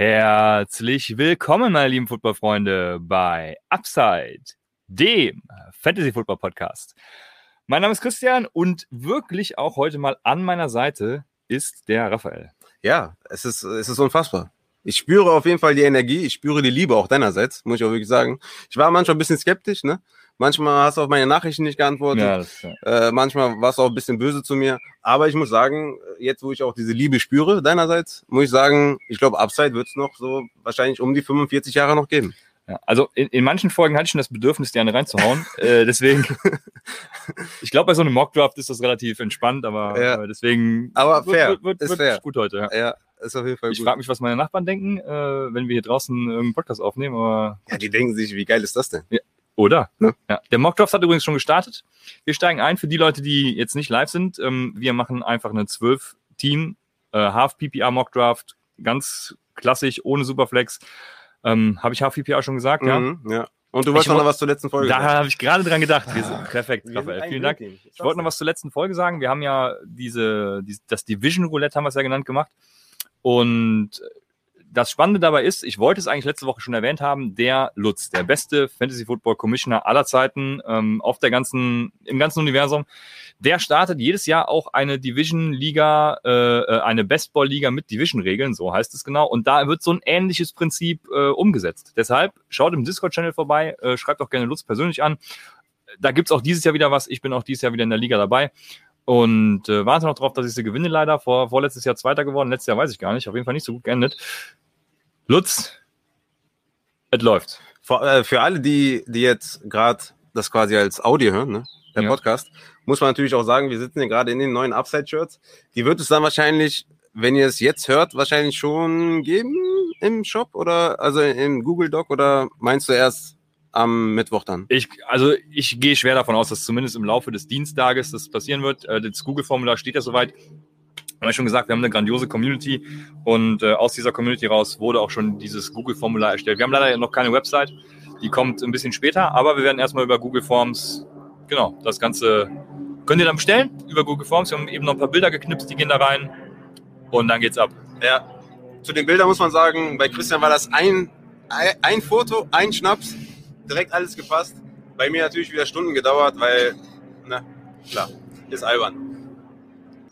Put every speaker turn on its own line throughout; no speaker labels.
Herzlich willkommen, meine lieben Footballfreunde, bei Upside, dem Fantasy Football Podcast. Mein Name ist Christian und wirklich auch heute mal an meiner Seite ist der Raphael.
Ja, es ist, es ist unfassbar. Ich spüre auf jeden Fall die Energie, ich spüre die Liebe auch deinerseits, muss ich auch wirklich sagen. Ich war manchmal ein bisschen skeptisch, ne? Manchmal hast du auf meine Nachrichten nicht geantwortet. Ja. Äh, manchmal warst du auch ein bisschen böse zu mir. Aber ich muss sagen, jetzt wo ich auch diese Liebe spüre deinerseits, muss ich sagen, ich glaube, Upside wird es noch so wahrscheinlich um die 45 Jahre noch geben.
Ja, also in, in manchen Folgen hatte ich schon das Bedürfnis, die eine reinzuhauen. äh, deswegen, ich glaube, bei so einem Mockdraft ist das relativ entspannt, aber
ja.
äh, deswegen
aber fair.
wird, wird, wird,
ist
wird
fair.
gut heute. Ja.
ja. Ist auf jeden Fall
ich
gut.
frage mich, was meine Nachbarn denken, äh, wenn wir hier draußen irgendeinen Podcast aufnehmen, aber.
Ja, die denken sich, wie geil ist das denn?
Ja. Oder?
Ne?
Ja. Der Mockdraft hat übrigens schon gestartet. Wir steigen ein für die Leute, die jetzt nicht live sind. Ähm, wir machen einfach eine 12-Team äh, Half-PPR Mockdraft, ganz klassisch, ohne Superflex. Ähm, habe ich Half-PPR schon gesagt, ja?
Mhm, ja. Und du wolltest noch was zur letzten Folge
Da
sagen.
habe ich gerade dran gedacht. Wir sind, perfekt,
Wir sind
Raphael.
ein
Vielen Dank.
Blödchen.
Ich wollte noch was zur letzten Folge sagen. Wir haben ja diese, diese das Division Roulette haben wir es ja genannt gemacht. Und das Spannende dabei ist, ich wollte es eigentlich letzte Woche schon erwähnt haben, der Lutz, der beste Fantasy Football Commissioner aller Zeiten ähm, auf der ganzen, im ganzen Universum, der startet jedes Jahr auch eine Division Liga, äh, äh, eine Bestball Liga mit Division Regeln, so heißt es genau. Und da wird so ein ähnliches Prinzip äh, umgesetzt. Deshalb schaut im Discord Channel vorbei, äh, schreibt auch gerne Lutz persönlich an. Da gibt's auch dieses Jahr wieder was. Ich bin auch dieses Jahr wieder in der Liga dabei. Und äh, warte noch drauf, dass ich sie gewinne, leider. Vor, vorletztes Jahr Zweiter geworden, letztes Jahr weiß ich gar nicht. Auf jeden Fall nicht so gut geendet. Lutz, es läuft.
Für, äh, für alle, die, die jetzt gerade das quasi als Audio hören, ne? der
Ja.
Podcast, muss man natürlich auch sagen, wir sitzen hier gerade in den neuen Upside-Shirts. Die wird es dann wahrscheinlich, wenn ihr es jetzt hört, wahrscheinlich schon geben im Shop oder also im Google Doc oder meinst du erst am Mittwoch dann?
Ich, also ich gehe schwer davon aus, dass zumindest im Laufe des Dienstages das passieren wird. Äh, das Google-Formular steht ja soweit. Haben wir schon gesagt, wir haben eine grandiose Community und äh, aus dieser Community raus wurde auch schon dieses Google-Formular erstellt. Wir haben leider noch keine Website, die kommt ein bisschen später, aber wir werden erstmal über Google Forms, genau, das Ganze könnt ihr dann bestellen über Google Forms. Wir haben eben noch ein paar Bilder geknipst, die gehen da rein und dann geht's ab.
Ja. Zu den Bildern muss man sagen, bei Christian war das ein, ein Foto, ein Schnaps, direkt alles gepasst. Bei mir natürlich wieder Stunden gedauert, weil, na, klar, ist albern.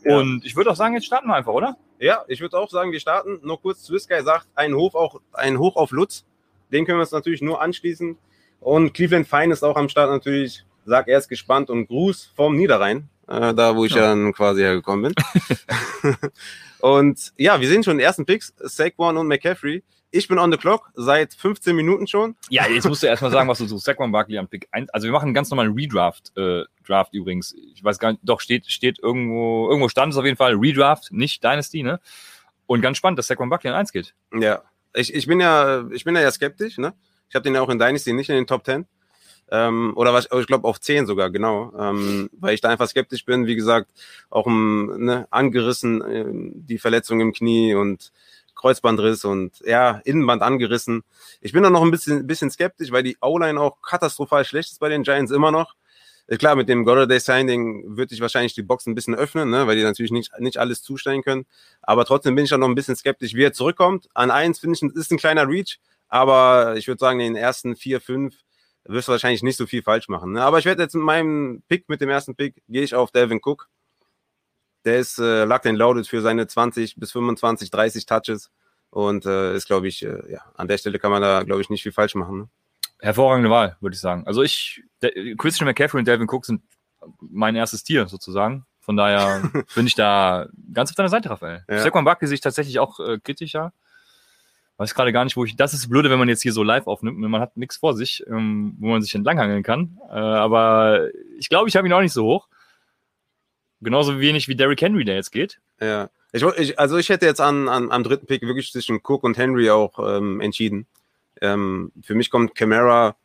Ja.
Und ich würde auch sagen, jetzt starten wir einfach, oder?
Ja, ich würde auch sagen, wir starten. Nur kurz, Swisky sagt, ein Hoch, auch, ein Hoch auf Lutz. Den können wir uns natürlich nur anschließen. Und Cleveland Fine ist auch am Start natürlich. Sagt, er ist gespannt und Gruß vom Niederrhein, äh, da wo ich
Ja.
ja. dann quasi hergekommen bin. und ja, wir sehen schon den ersten Picks, Saquon und McCaffrey. Ich bin on the clock seit 15 Minuten schon.
Ja, jetzt musst du erstmal sagen, was du suchst. Saquon Barkley am Pick 1. Also wir machen einen ganz normalen Redraft, äh, Draft übrigens. Ich weiß gar nicht, doch steht, steht irgendwo, irgendwo stand es auf jeden Fall. Redraft, nicht Dynasty, ne? Und ganz spannend, dass Saquon Barkley an 1 geht.
Ja, ich, ich bin ja, ich bin ja, ja skeptisch, ne? Ich habe den ja auch in Dynasty nicht in den Top 10. Ähm, oder was, ich glaube auf 10 sogar, genau. Ähm, weil ich da einfach skeptisch bin, wie gesagt, auch um, ne, angerissen, ähm, die Verletzung im Knie und Kreuzbandriss und ja, Innenband angerissen. Ich bin da noch ein bisschen, bisschen skeptisch, weil die O-Line auch katastrophal schlecht ist bei den Giants immer noch. Äh, Klar, mit dem Golladay Signing würde ich wahrscheinlich die Box ein bisschen öffnen, ne, weil die natürlich nicht, nicht alles zustellen können. Aber trotzdem bin ich da noch ein bisschen skeptisch, wie er zurückkommt. An eins finde ich, ist ein kleiner Reach, aber ich würde sagen, in den ersten vier, fünf wirst du wahrscheinlich nicht so viel falsch machen. Ne? Aber ich werde jetzt mit meinem Pick, mit dem ersten Pick, gehe ich auf Delvin Cook. Der ist äh, locked and loaded für seine 20 bis 25, 30 Touches. Und äh, ist, glaube ich, äh, ja, an der Stelle kann man da, glaube ich, nicht viel falsch machen. Ne?
Hervorragende Wahl, würde ich sagen. Also ich, der, Christian McCaffrey und Delvin Cook sind mein erstes Tier sozusagen. Von daher bin ich da ganz auf deiner Seite, Raphael.
Ja.
Saquon Barkley sehe ich tatsächlich auch äh, kritischer. Weiß gerade gar nicht, wo ich. Das ist Blöde, wenn man jetzt hier so live aufnimmt. Man hat nichts vor sich, ähm, wo man sich entlanghangeln kann. Äh, aber ich glaube, ich habe ihn auch nicht so hoch. Genauso wenig wie Derrick Henry, der jetzt geht.
Ja. Ich, ich, also ich hätte jetzt an, an, am dritten Pick wirklich zwischen Cook und Henry auch ähm, entschieden. Ähm, für mich kommt Camara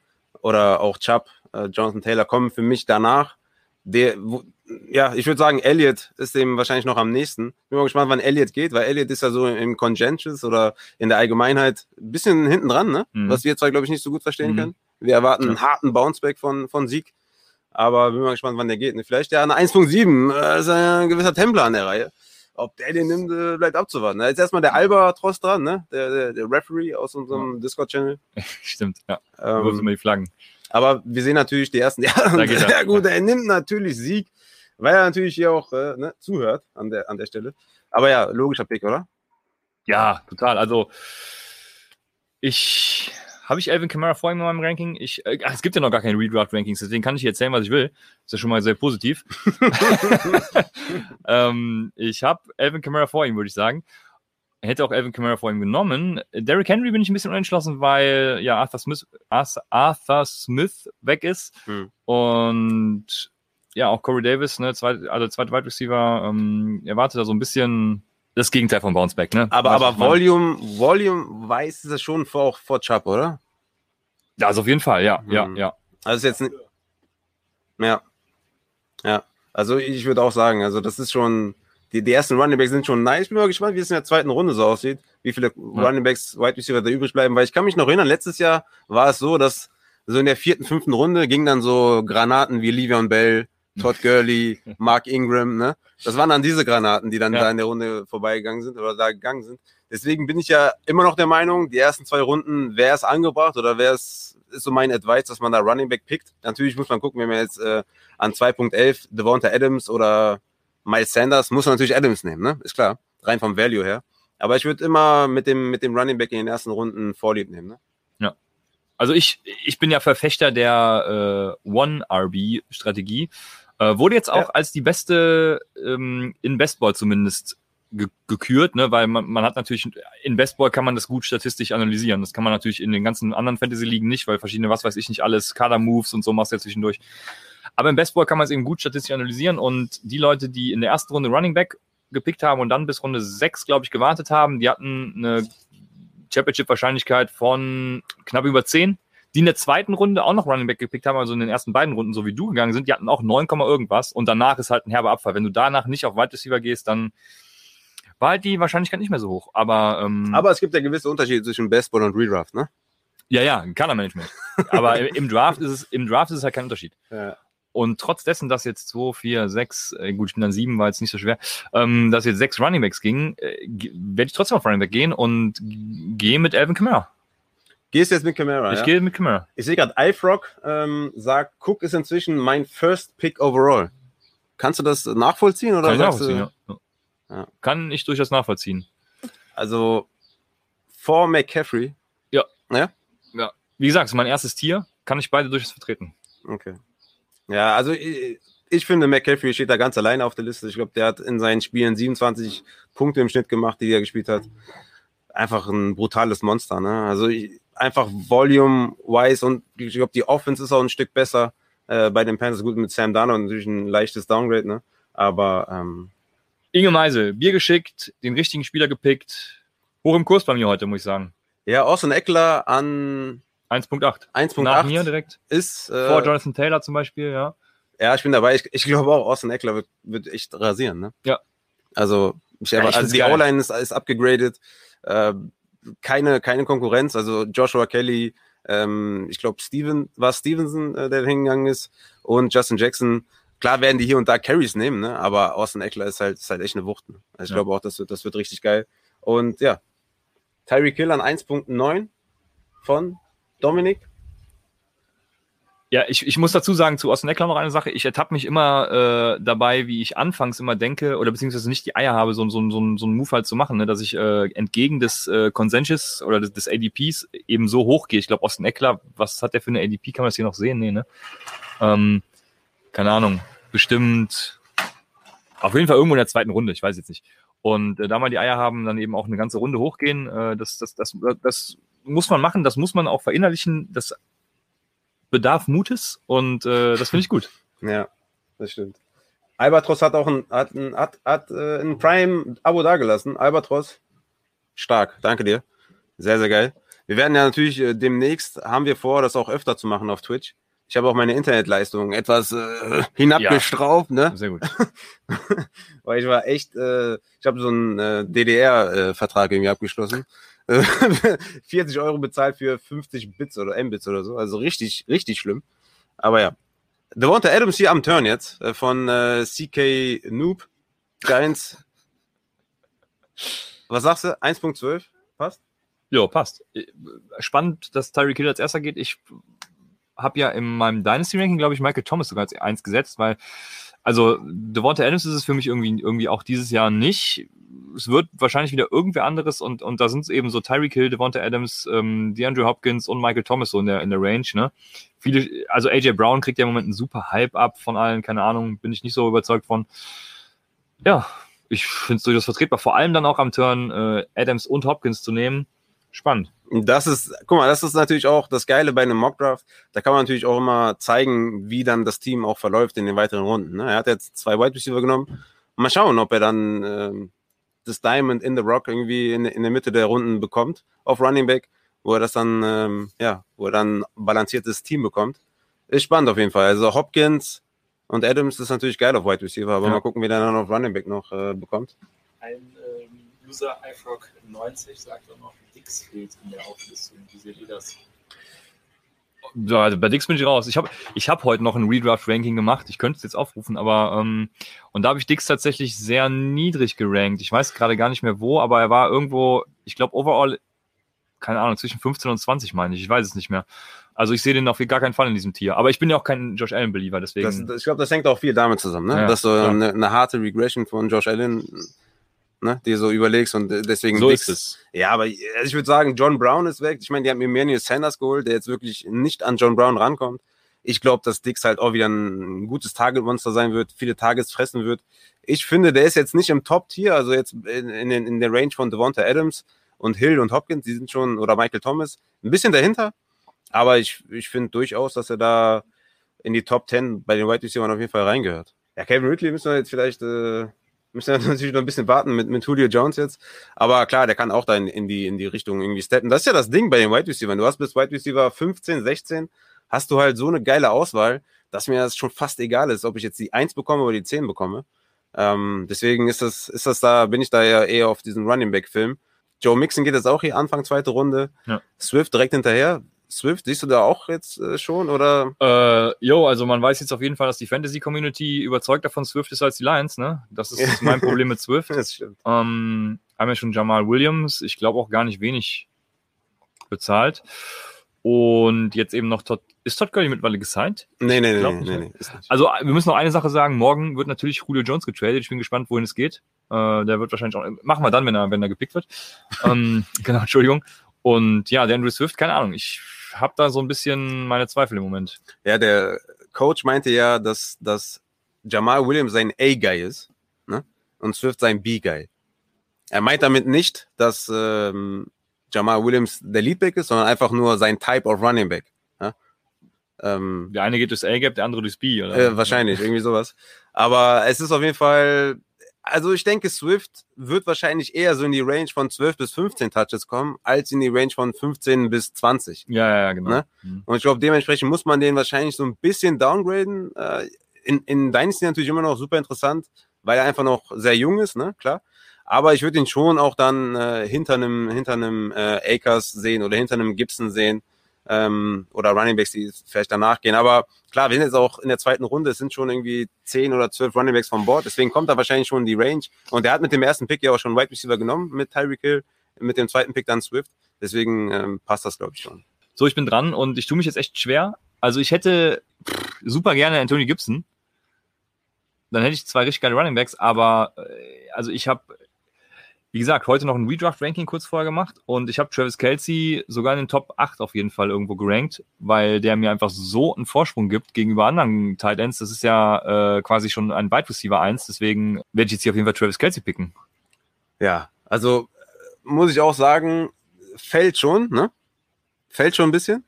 oder auch Chubb, äh, Jonathan Taylor kommen für mich danach. Der, wo, ja, ich würde sagen, Elliott ist dem wahrscheinlich noch am nächsten. Bin mal gespannt, wann Elliott geht, weil Elliott ist ja so im Congentus oder in der Allgemeinheit ein bisschen hinten dran, ne?
Mhm.
Was wir zwei, glaube ich, nicht so gut verstehen
Mhm.
können. Wir erwarten einen
Ja.
harten Bounceback von, von Sieg. Aber bin mal gespannt, wann der geht. Ne? Vielleicht ja eine 1.7, äh, ist ein gewisser Templer an der Reihe. Ob der den nimmt, äh, bleibt abzuwarten. Da ist erstmal der Albatross dran, ne? Der, der, der Referee aus unserem Discord-Channel.
Stimmt, ja.
Ähm,
immer die Flaggen.
aber wir sehen natürlich die ersten. Ja,
Da geht
ja gut, er nimmt natürlich Sieg, weil er natürlich hier auch äh, ne, zuhört an der, an der Stelle. Aber ja, logischer Pick, oder?
Ja, total. Also, ich. Habe ich Alvin Kamara vor ihm in meinem Ranking? Ich, äh, es gibt ja noch gar keine Redraft-Rankings, deswegen kann ich hier erzählen, was ich will. Ist ja schon mal sehr positiv. ähm, ich habe Alvin Kamara vor ihm, würde ich sagen. Hätte auch Alvin Kamara vor ihm genommen. Derrick Henry bin ich ein bisschen unentschlossen, weil ja Arthur Smith, Arthur, Smith weg ist.
Hm.
Und ja, auch Corey Davis, ne, zweit, also zweite Wide Receiver, ähm, erwartet da so ein bisschen das Gegenteil von Bounceback, ne?
Aber,
Weißt
aber? Volume, Volume weiß ist es schon vor, auch vor Chubb, oder?
Ja, also auf jeden Fall, ja, ja,
Hm.
ja.
Also ist jetzt. Ja. Ja. Also ich würde auch sagen, also das ist schon. Die, die ersten Running Backs sind schon nice. Ich bin mal gespannt, wie es in der zweiten Runde so aussieht. Wie viele Running Backs, Wide Receiver da übrig bleiben. Weil ich kann mich noch erinnern, letztes Jahr war es so, dass so in der vierten, fünften Runde gingen dann so Granaten wie Livion Bell, Todd Gurley, Mark Ingram, ne? Das waren dann diese Granaten, die dann
Ja.
da in der Runde vorbeigegangen sind oder da gegangen sind. Deswegen bin ich ja immer noch der Meinung, die ersten zwei Runden wäre es angebracht oder wäre es, ist so mein Advice, dass man da Running Back pickt. Natürlich muss man gucken, wenn man jetzt äh, an 2.11 Devonta Adams oder Miles Sanders, muss man natürlich Adams nehmen, ne? Ist klar. Rein vom Value her. Aber ich würde immer mit dem, mit dem Running Back in den ersten Runden Vorlieb nehmen, ne?
Also ich, ich bin ja Verfechter der äh, One-RB-Strategie. Äh, wurde jetzt auch
Ja.
als die beste ähm, in Bestball zumindest ge gekürt, ne? weil man, man hat natürlich, in Bestball kann man das gut statistisch analysieren. Das kann man natürlich in den ganzen anderen Fantasy-Ligen nicht, weil verschiedene, was weiß ich nicht, alles, Kader-Moves und so machst du ja zwischendurch. Aber im Bestball kann man es eben gut statistisch analysieren und die Leute, die in der ersten Runde Running Back gepickt haben und dann bis Runde 6, glaube ich, gewartet haben, die hatten eine Championship-Wahrscheinlichkeit von knapp über 10. Die in der zweiten Runde auch noch Running Back gepickt haben, also in den ersten beiden Runden, so wie du gegangen sind, die hatten auch 9, irgendwas und danach ist halt ein herber Abfall. Wenn du danach nicht auf Wide Receiver gehst, dann war halt die Wahrscheinlichkeit nicht mehr so hoch. Aber, ähm,
Aber es gibt ja gewisse Unterschiede zwischen Bestball und Redraft, ne?
ja, ja, Kadermanagement. Aber im, Draft ist es, im Draft ist es halt kein Unterschied.
Ja.
Und trotz dessen, dass jetzt 2, 4, 6, äh, gut, ich bin dann 7, war jetzt nicht so schwer, ähm, dass jetzt sechs Runningbacks gingen, äh, werde ich trotzdem auf Runningback gehen und gehe mit Alvin Kamara.
Gehst jetzt mit Camara,
Ich
ja?
gehe mit Kamara.
Ich sehe gerade, iFrog ähm, sagt, Cook ist inzwischen mein First Pick overall. Kannst du das nachvollziehen oder
Kann ich
sagst
nachvollziehen,
du,
ja.
Ja.
Kann ich durchaus nachvollziehen.
also vor McCaffrey?
Wie gesagt, es ist mein erstes Tier, kann ich beide durchaus vertreten.
Okay. Ja, also ich, ich finde, McCaffrey steht da ganz alleine auf der Liste. Ich glaube, der hat in seinen Spielen 27 Punkte im Schnitt gemacht, die er gespielt hat. Einfach ein brutales Monster, ne? Also ich, einfach volume-wise und ich glaube, die Offense ist auch ein Stück besser äh, bei den Panthers. Gut, mit Sam Darnold natürlich ein leichtes Downgrade, ne? Aber ähm,
Inge Meisel, Bier geschickt, den richtigen Spieler gepickt. Hoch im Kurs bei mir heute, muss ich sagen.
ja, Austin Eckler an
1.8. Nach mir
1.8
direkt.
ist. Äh,
Vor Jonathan Taylor zum Beispiel, ja.
Ja, ich bin dabei. Ich, ich glaube auch, Austin Eckler wird, wird echt rasieren. Ne?
Ja.
Also, ich,
Ja, ich
also die. O-Line ist, ist abgegradet. Äh, keine, keine Konkurrenz. Also Joshua Kelly, ähm, ich glaube Steven, war Stevenson, äh, der hingegangen ist, und Justin Jackson. Klar werden die hier und da Carries nehmen, ne? aber Austin Eckler ist halt, ist halt echt eine Wucht. Ne? Also ich
Ja.
glaube auch, das wird, das wird richtig geil. Und ja, Tyreek Hill an 1.9 von Dominik.
Ja, ich, ich muss dazu sagen, zu Austin Eckler noch eine Sache. Ich ertappe mich immer äh, dabei, wie ich anfangs immer denke, oder beziehungsweise nicht die Eier habe, so, so, so, so einen Move halt zu machen, ne, dass ich äh, entgegen des äh, Consensus oder des, des ADPs eben so hoch gehe. Ich glaube, Austin Eckler, was hat der für eine ADP? Kann man das hier noch sehen? Nee, ne? Ähm, keine Ahnung. Bestimmt auf jeden Fall irgendwo in der zweiten Runde, ich weiß jetzt nicht. Und äh, da mal die Eier haben, dann eben auch eine ganze Runde hochgehen, äh, das, das, das, das muss man machen, das muss man auch verinnerlichen. Das bedarf Mutes und äh, das finde ich gut.
Ja, das stimmt. Albatros hat auch ein, hat ein, hat, hat, äh, ein Prime-Abo dagelassen. Albatros, stark. Danke dir. Sehr, sehr geil. Wir werden ja natürlich äh, demnächst, haben wir vor, das auch öfter zu machen auf Twitch. Ich habe auch meine Internetleistung etwas äh, hinabgestraubt, ne?
Sehr gut.
Weil ich war echt, äh, ich habe so einen äh, DDR-Vertrag irgendwie abgeschlossen. Äh, 40 Euro bezahlt für 50 Bits oder Mbits oder so. Also richtig, richtig schlimm. Aber ja. Devonta Adams hier am Turn jetzt äh, von äh, CK Noob Giants. Was sagst du? 1.12? Passt?
Ja, passt. Spannend, dass Tyreek Hill als erster geht. Ich habe ja in meinem Dynasty-Ranking, glaube ich, Michael Thomas sogar als eins gesetzt, weil, also Devonta Adams ist es für mich irgendwie, irgendwie auch dieses Jahr nicht. Es wird wahrscheinlich wieder irgendwer anderes und, und da sind es eben so Tyreek Hill, Devonta Adams, ähm, DeAndre Hopkins und Michael Thomas so in der, in der Range, ne? Viele, also AJ Brown kriegt ja im Moment einen super Hype ab von allen, keine Ahnung, bin ich nicht so überzeugt von. Ja, ich finde es durchaus vertretbar, vor allem dann auch am Turn äh, Adams und Hopkins zu nehmen. Spannend.
Das ist, guck mal, das ist natürlich auch das Geile bei einem Mockdraft. Da kann man natürlich auch immer zeigen, wie dann das Team auch verläuft in den weiteren Runden. Ne? Er hat jetzt zwei Wide Receiver genommen. Mal schauen, ob er dann ähm, das Diamond in the Rock irgendwie in, in der Mitte der Runden bekommt auf Running Back, wo er das dann, ähm, ja, wo er dann ein balanciertes Team bekommt. Ist spannend auf jeden Fall. Also Hopkins und Adams ist natürlich geil auf Wide Receiver, aber
Ja.
mal gucken, wie der dann auf Running Back noch äh, bekommt.
Ein User iFrog90 sagt auch noch, Dix fehlt in der Auflistung. Wie seht ihr das?
Ja, also bei Dix bin ich raus. Ich habe ich hab heute noch ein Redraft-Ranking gemacht. Ich könnte es jetzt aufrufen, aber ähm, und da habe ich Dix tatsächlich sehr niedrig gerankt. Ich weiß gerade gar nicht mehr wo, aber er war irgendwo, ich glaube, overall, keine Ahnung, zwischen 15 und 20, meine ich. Ich weiß es nicht mehr. Also ich sehe den auf gar keinen Fall in diesem Tier. Aber ich bin ja auch kein Josh Allen-Believer, deswegen.
Das, das, ich glaube, das hängt auch viel damit zusammen, ne?
Ja,
dass du
klar.
eine, eine harte Regression von Josh Allen, ne, dir so überlegst und äh, deswegen
so ist es.
Ja, aber also ich würde sagen, John Brown ist weg. Ich meine, die haben Emmanuel Sanders geholt, der jetzt wirklich nicht an John Brown rankommt. Ich glaube, dass Dix halt auch wieder ein gutes Target-Monster sein wird, viele Targets fressen wird. Ich finde, der ist jetzt nicht im Top-Tier, also jetzt in, in, in der Range von Devonta Adams und Hill und Hopkins, die sind schon, oder Michael Thomas, ein bisschen dahinter. Aber ich, ich finde durchaus, dass er da in die Top 10 bei den Wide Receivers auf jeden Fall reingehört. Ja, Kevin Ridley müssen wir jetzt vielleicht, äh, müssen wir natürlich noch ein bisschen warten mit, mit Julio Jones jetzt. Aber klar, der kann auch da in, in, die, in die Richtung irgendwie steppen. Das ist ja das Ding bei den Wide Receivers. Du hast bis Wide Receiver 15, 16, hast du halt so eine geile Auswahl, dass mir das schon fast egal ist, ob ich jetzt die 1 bekomme oder die 10 bekomme. Ähm, deswegen ist das, ist das da, bin ich da ja eher auf diesen Running Back Film. Joe Mixon geht jetzt auch hier Anfang zweite Runde.
Ja.
Swift direkt hinterher. Swift, siehst du da auch jetzt äh, schon oder?
Äh, jo, also man weiß jetzt auf jeden Fall, dass die Fantasy-Community überzeugter von Swift ist als die Lions, ne? Das ist mein Problem mit Swift.
Das stimmt.
Ähm, haben ja schon Jamal Williams, ich glaube auch gar nicht wenig bezahlt. Und jetzt eben noch Todd. Ist Todd Gurley mittlerweile gesigned?
Nee, nee, nee, nee,
nicht,
nee,
ne? Also wir müssen noch eine Sache sagen. Morgen wird natürlich Julio Jones getradet. Ich bin gespannt, wohin es geht. Äh, der wird wahrscheinlich auch. Machen wir dann, wenn er, wenn er gepickt wird. ähm, genau, Entschuldigung. Und ja, der Andrew Swift, keine Ahnung. Ich habe da so ein bisschen meine Zweifel im Moment.
Ja, der Coach meinte ja, dass, dass Jamal Williams sein A-Guy ist ne? und Swift sein B-Guy. Er meint damit nicht, dass ähm, Jamal Williams der Leadback ist, sondern einfach nur sein Type of Running Back. Ja? Ähm,
Der eine geht durchs A-Gap, der andere durchs B, oder?
äh, wahrscheinlich, irgendwie sowas. Aber es ist auf jeden Fall, also ich denke, Swift wird wahrscheinlich eher so in die Range von 12 bis 15 Touches kommen, als in die Range von 15 bis 20.
Ja, ja, genau.
Ne?
Mhm.
Und ich glaube, dementsprechend muss man den wahrscheinlich so ein bisschen downgraden. Äh, in, in Dynasty natürlich immer noch super interessant, weil er einfach noch sehr jung ist, ne, klar. Aber ich würde ihn schon auch dann äh, hinter einem hinter einem äh, Akers sehen oder hinter einem Gibson sehen ähm, oder Running Backs, die vielleicht danach gehen. Aber klar, wir sind jetzt auch in der zweiten Runde, es sind schon irgendwie zehn oder zwölf Running Backs vom Board, deswegen kommt da wahrscheinlich schon die Range. Und er hat mit dem ersten Pick ja auch schon Wide Receiver genommen mit Tyreek Hill, mit dem zweiten Pick dann Swift. Deswegen ähm, passt das, glaube ich, schon.
So, ich bin dran und ich tue mich jetzt echt schwer. Also ich hätte pff, super gerne Anthony Gibson. Dann hätte ich zwei richtig geile Running Backs, aber äh, also ich habe, wie gesagt, heute noch ein Redraft-Ranking kurz vorher gemacht und ich habe Travis Kelsey sogar in den Top 8 auf jeden Fall irgendwo gerankt, weil der mir einfach so einen Vorsprung gibt gegenüber anderen Tight Ends. Das ist ja äh, quasi schon ein Wide Receiver 1, deswegen werde ich jetzt hier auf jeden Fall Travis Kelsey picken.
Ja, also äh, muss ich auch sagen, fällt schon, ne? Fällt schon ein bisschen.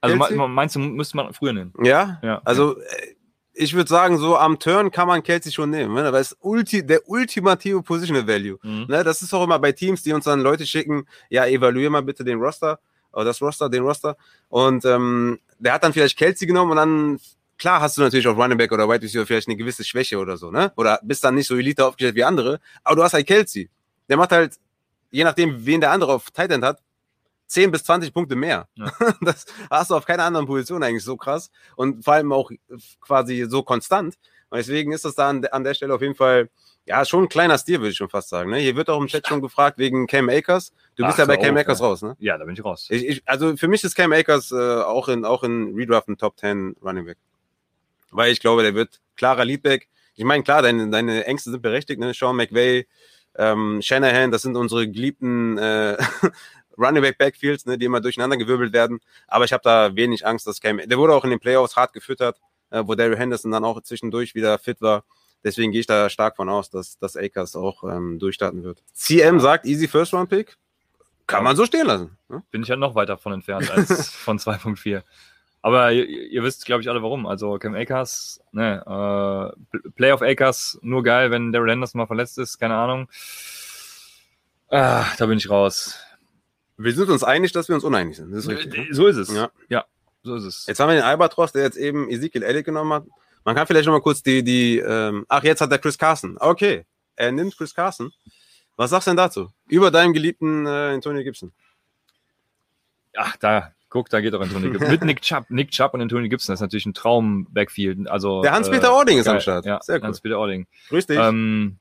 Also
Kelsey?
me- meinst du, müsste man früher nehmen?
Ja,
Ja.
also äh, ich würde sagen, so am Turn kann man Kelsey schon nehmen, ne? weil es ulti der ultimative Positional Value.
Mhm.
Ne? Das ist auch immer bei Teams, die uns dann Leute schicken, ja, evaluier mal bitte den Roster, oder das Roster, den Roster. Und ähm, der hat dann vielleicht Kelsey genommen und dann, klar hast du natürlich auf Running Back oder Wide Receiver vielleicht eine gewisse Schwäche oder so, ne? Oder bist dann nicht so elite aufgestellt wie andere, aber du hast halt Kelsey. Der macht halt, je nachdem, wen der andere auf Tight End hat, 10 bis 20 Punkte mehr.
Ja.
Das hast du auf keiner anderen Position eigentlich so krass und vor allem auch quasi so konstant. Und deswegen ist das da an, an der Stelle auf jeden Fall, ja, schon ein kleiner Stil, würde ich schon fast sagen. Ne? Hier wird auch im Chat schon gefragt wegen Cam Akers. Du bist
Ach,
ja bei Cam Akers raus, ne?
Ja, da bin ich raus.
Ich, ich, also für mich ist Cam Akers äh, auch in auch in Redraft ein Top 10 Running Back. Weil ich glaube, der wird klarer Leadback. Ich meine, klar, deine, deine Ängste sind berechtigt, ne? Sean McVay, ähm, Shanahan, das sind unsere geliebten äh, Running Back Backfields, ne, die immer durcheinander gewirbelt werden. Aber ich habe da wenig Angst, dass Cam. Der wurde auch in den Playoffs hart gefüttert, äh, wo Daryl Henderson dann auch zwischendurch wieder fit war. Deswegen gehe ich da stark von aus, dass, dass Akers auch ähm, durchstarten wird. CM sagt Easy First Round Pick. Kann man so stehen lassen. Ne?
Bin ich ja noch weiter von entfernt als von 2.4. Aber ihr, ihr wisst, glaube ich, alle warum. Also Cam Akers, ne, äh, Playoff Akers, nur geil, wenn Daryl Henderson mal verletzt ist, keine Ahnung. Ah, da bin ich raus.
Wir sind uns einig, dass wir uns uneinig sind. Ist richtig. ne?
So ist es.
Ja.
ja so ist es.
Jetzt haben wir den Albatros, der jetzt eben Ezekiel Elliott genommen hat. Man kann vielleicht noch mal kurz die, die, ähm, ach, jetzt hat er Chris Carson. Okay, er nimmt Chris Carson. Was sagst du denn dazu? Über deinem geliebten äh, Antonio Gibson.
Ach, da, guck, da geht doch Antonio Gibson. Mit Nick Chubb, Nick Chubb und Antonio Gibson, das ist natürlich ein Traum-Backfield. Also,
Der Hans-Peter Ording ist am Start.
Ja,
Sehr cool.
Hans-Peter Ording.
Grüß dich.
Ähm,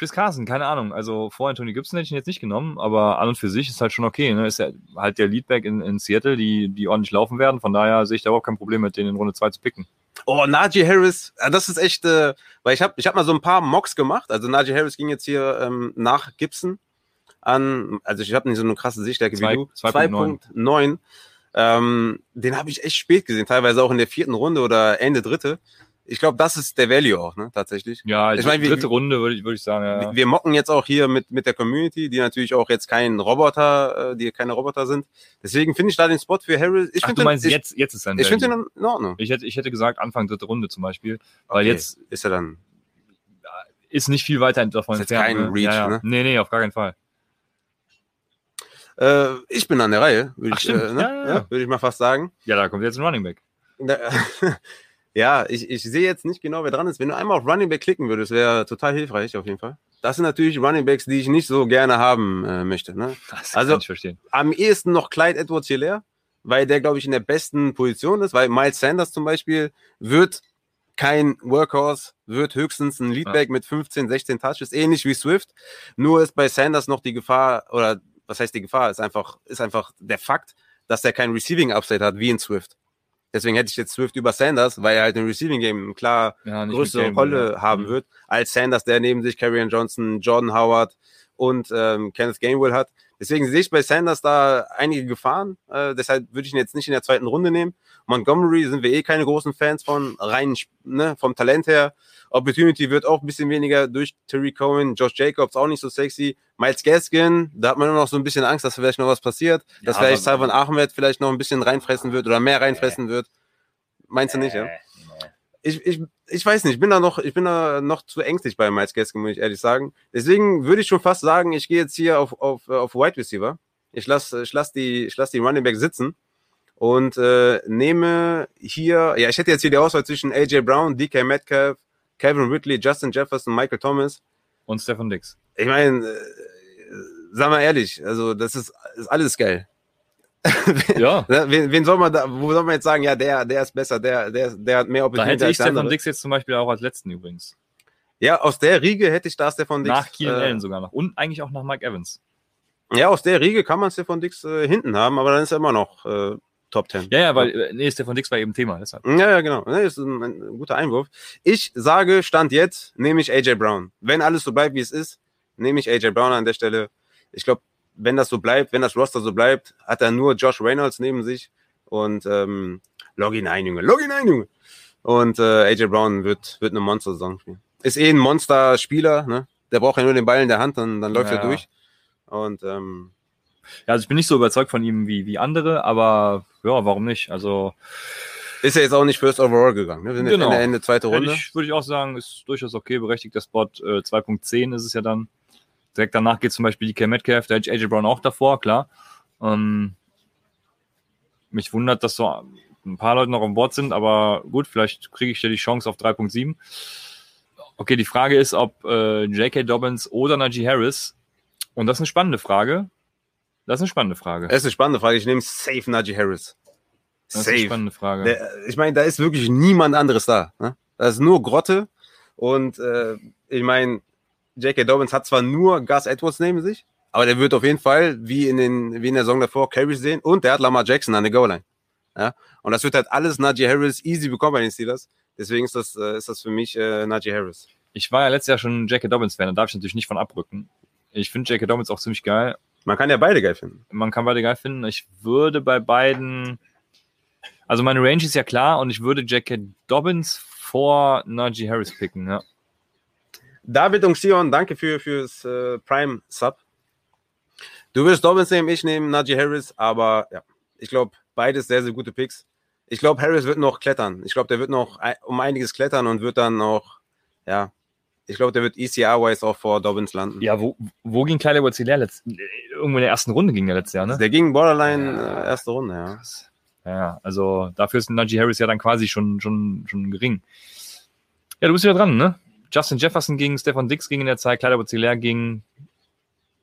Chris Carson, keine Ahnung. Also vor Antonio Gibson hätte ich ihn jetzt nicht genommen, aber an und für sich ist halt schon okay. Ne? Ist ja halt der Leadback in, in Seattle, die, die ordentlich laufen werden. Von daher sehe ich da überhaupt kein Problem mit, den in Runde 2 zu picken.
Oh, Najee Harris, äh, das ist echt, äh, weil ich habe ich hab mal so ein paar Mocks gemacht. Also Najee Harris ging jetzt hier ähm, nach Gibson an, also ich habe nicht so eine krasse Sichtstärke wie du.
2.9.
2.9. Ähm, den habe ich echt spät gesehen, teilweise auch in der vierten Runde oder Ende dritte. Ich glaube, das ist der Value auch, ne, tatsächlich.
Ja,
Ich
ich
meine, wir-
dritte Runde würde ich, würde ich sagen. Ja.
Wir mocken jetzt auch hier mit, mit der Community, die natürlich auch jetzt kein Roboter, äh, die keine Roboter sind. Deswegen finde ich da den Spot für Harris. Ich
Ach, du meinst,
ich,
jetzt, jetzt ist sein
ich finde den in Ordnung.
Ich hätte, ich hätte gesagt, Anfang dritte Runde zum Beispiel, weil
Okay.
jetzt
ist er dann.
ist nicht viel weiter davon
Ist
entfernt.
kein
ne?
Reach,
ja, ja.
ne?
Nee, nee, auf gar keinen Fall.
Äh, ich bin an der Reihe, würde ich, äh, ne?
Ja, ja,
ja, würde ich mal fast sagen.
Ja, da kommt jetzt ein Running Back.
Ja, ich, ich sehe jetzt nicht genau, wer dran ist. Wenn du einmal auf Running Back klicken würdest, wäre total hilfreich auf jeden Fall. Das sind natürlich Running Backs, die ich nicht so gerne haben äh, möchte. Ne?
Das
Also-
kann ich verstehen.
Am ehesten noch Clyde Edwards Hilaire, weil der, glaube ich, in der besten Position ist, weil Miles Sanders zum Beispiel wird kein Workhorse, wird höchstens ein Leadback mit 15, 16 Touches, ähnlich wie Swift. Nur ist bei Sanders noch die Gefahr, oder was heißt die Gefahr, ist einfach, ist einfach der Fakt, dass er kein Receiving Upside hat, wie in Swift. Deswegen hätte ich jetzt Swift über Sanders, weil er halt im Receiving Game klar
Ja,
größere
Campbell,
Rolle
ja.
haben
Mhm.
wird, als Sanders, der neben sich Karrion Johnson, Jordan Howard und ähm, Kenneth Gainwell hat. Deswegen sehe ich bei Sanders da einige Gefahren. Äh, deshalb würde ich ihn jetzt nicht in der zweiten Runde nehmen. Montgomery sind wir eh keine großen Fans von, rein ne, vom Talent her. Opportunity wird auch ein bisschen weniger durch Terry Cohen, Josh Jacobs auch nicht so sexy. Miles Gaskin, da hat man immer noch so ein bisschen Angst, dass vielleicht noch was passiert, dass
Ja,
vielleicht
aber-
Salvan Ahmed vielleicht noch ein bisschen reinfressen wird oder mehr reinfressen wird. Meinst du nicht, ja? ich, ich, ich weiß nicht, ich bin da noch, ich bin da noch zu ängstlich bei Miles Gaskin, muss ich ehrlich sagen. Deswegen würde ich schon fast sagen, ich gehe jetzt hier auf, auf, äh, auf Wide Receiver. Ich lasse ich lass die, ich lass die Running Back sitzen und äh, nehme hier, ja, ich hätte jetzt hier die Auswahl zwischen AJ Brown, DK Metcalf, Kevin Ridley, Justin Jefferson, Michael Thomas.
Und Stefan Dix.
Ich meine, äh, sag mal ehrlich, also das ist, ist alles geil.
Ja,
Wen, wen soll man da, wo soll man jetzt sagen, ja, der, der ist besser, der, der, der hat mehr
da
Opportunity
hätte ich Stefan. Dix jetzt zum Beispiel auch als letzten übrigens.
Ja, aus der Riege hätte ich da Stefan Dix.
Nach Keenan
äh,
Allen sogar noch. Und eigentlich auch nach Mike Evans.
Ja, aus der Riege kann man Stefan Dix äh, hinten haben, aber dann ist er immer noch äh, Top 10.
Ja, ja, weil, äh, nee, Stefan Dix war eben Thema, deshalb.
Ja, ja, genau. Ne, ist ein, ein guter Einwurf. Ich sage, Stand jetzt, nehme ich AJ Brown. Wenn alles so bleibt, wie es ist, nehme ich AJ Brown an der Stelle. Ich glaube, wenn das so bleibt, wenn das Roster so bleibt, hat er nur Josh Reynolds neben sich und ähm, log ihn ein, Junge. Log ihn ein, Junge. Und äh, AJ Brown wird, wird eine Monster-Saison spielen. Ist eh ein Monster-Spieler, ne? Der braucht ja nur den Ball in der Hand, dann, dann läuft
Ja.
er durch. Und ähm,
Ja, also ich bin nicht so überzeugt von ihm wie, wie andere, aber ja, warum nicht? Also
Ist ja jetzt auch nicht First Overall gegangen. Ne? Wir sind jetzt
Genau.
Ende, Ende zweite Runde.
ich, würde ich auch sagen, ist durchaus okay, berechtigt der Spot. Äh, 2.10 ist es ja dann. Direkt danach geht zum Beispiel die K. Metcalf, da hätte ich AJ Brown auch davor, klar. Ähm, mich wundert, dass so ein paar Leute noch an Bord sind, aber gut, vielleicht kriege ich ja die Chance auf 3.7. Okay, die Frage ist, ob äh, J.K. Dobbins oder Najee Harris, und das ist eine spannende Frage. Das ist eine spannende Frage.
Das ist eine spannende Frage. Ich nehme safe Najee Harris.
Das ist eine
Safe.
spannende Frage.
Der, ich meine, da ist wirklich niemand anderes da. Ne? Da ist nur Grotte. Und äh, ich meine, J.K. Dobbins hat zwar nur Gus Edwards neben sich, aber der wird auf jeden Fall, wie in, den, wie in der Saison davor, Carries sehen. Und der hat Lamar Jackson an der Goal-Line. Ja? Und das wird halt alles Najee Harris easy bekommen bei den Steelers. Deswegen ist das, äh, ist das für mich äh, Najee Harris.
Ich war ja letztes Jahr schon J.K. Dobbins-Fan, da darf ich natürlich nicht von abrücken. Ich finde J.K. Dobbins auch ziemlich geil.
Man kann ja beide geil finden.
Man kann beide geil finden. Ich würde bei beiden, also meine Range ist ja klar und ich würde J.K. Dobbins vor Najee Harris picken. Ja.
David und Sion, danke für fürs äh, Prime Sub. Du wirst Dobbins nehmen, ich nehme Najee Harris, aber ja, ich glaube, beides sehr, sehr gute Picks. Ich glaube, Harris wird noch klettern. Ich glaube, der wird noch um einiges klettern und wird dann noch, ja, ich glaube, der wird ECR-wise auch vor Dobbins landen.
Ja, wo, wo ging über Hilaire letzt, irgendwo in der ersten Runde ging der letztes Jahr, ne?
Der ging Borderline äh, erste Runde, ja.
Krass. Ja, also dafür ist Najee Harris ja dann quasi schon, schon, schon gering. Ja, du bist wieder dran, ne? Justin Jefferson ging, Stefan Dix ging in der Zeit, Kleider Hilaire ging.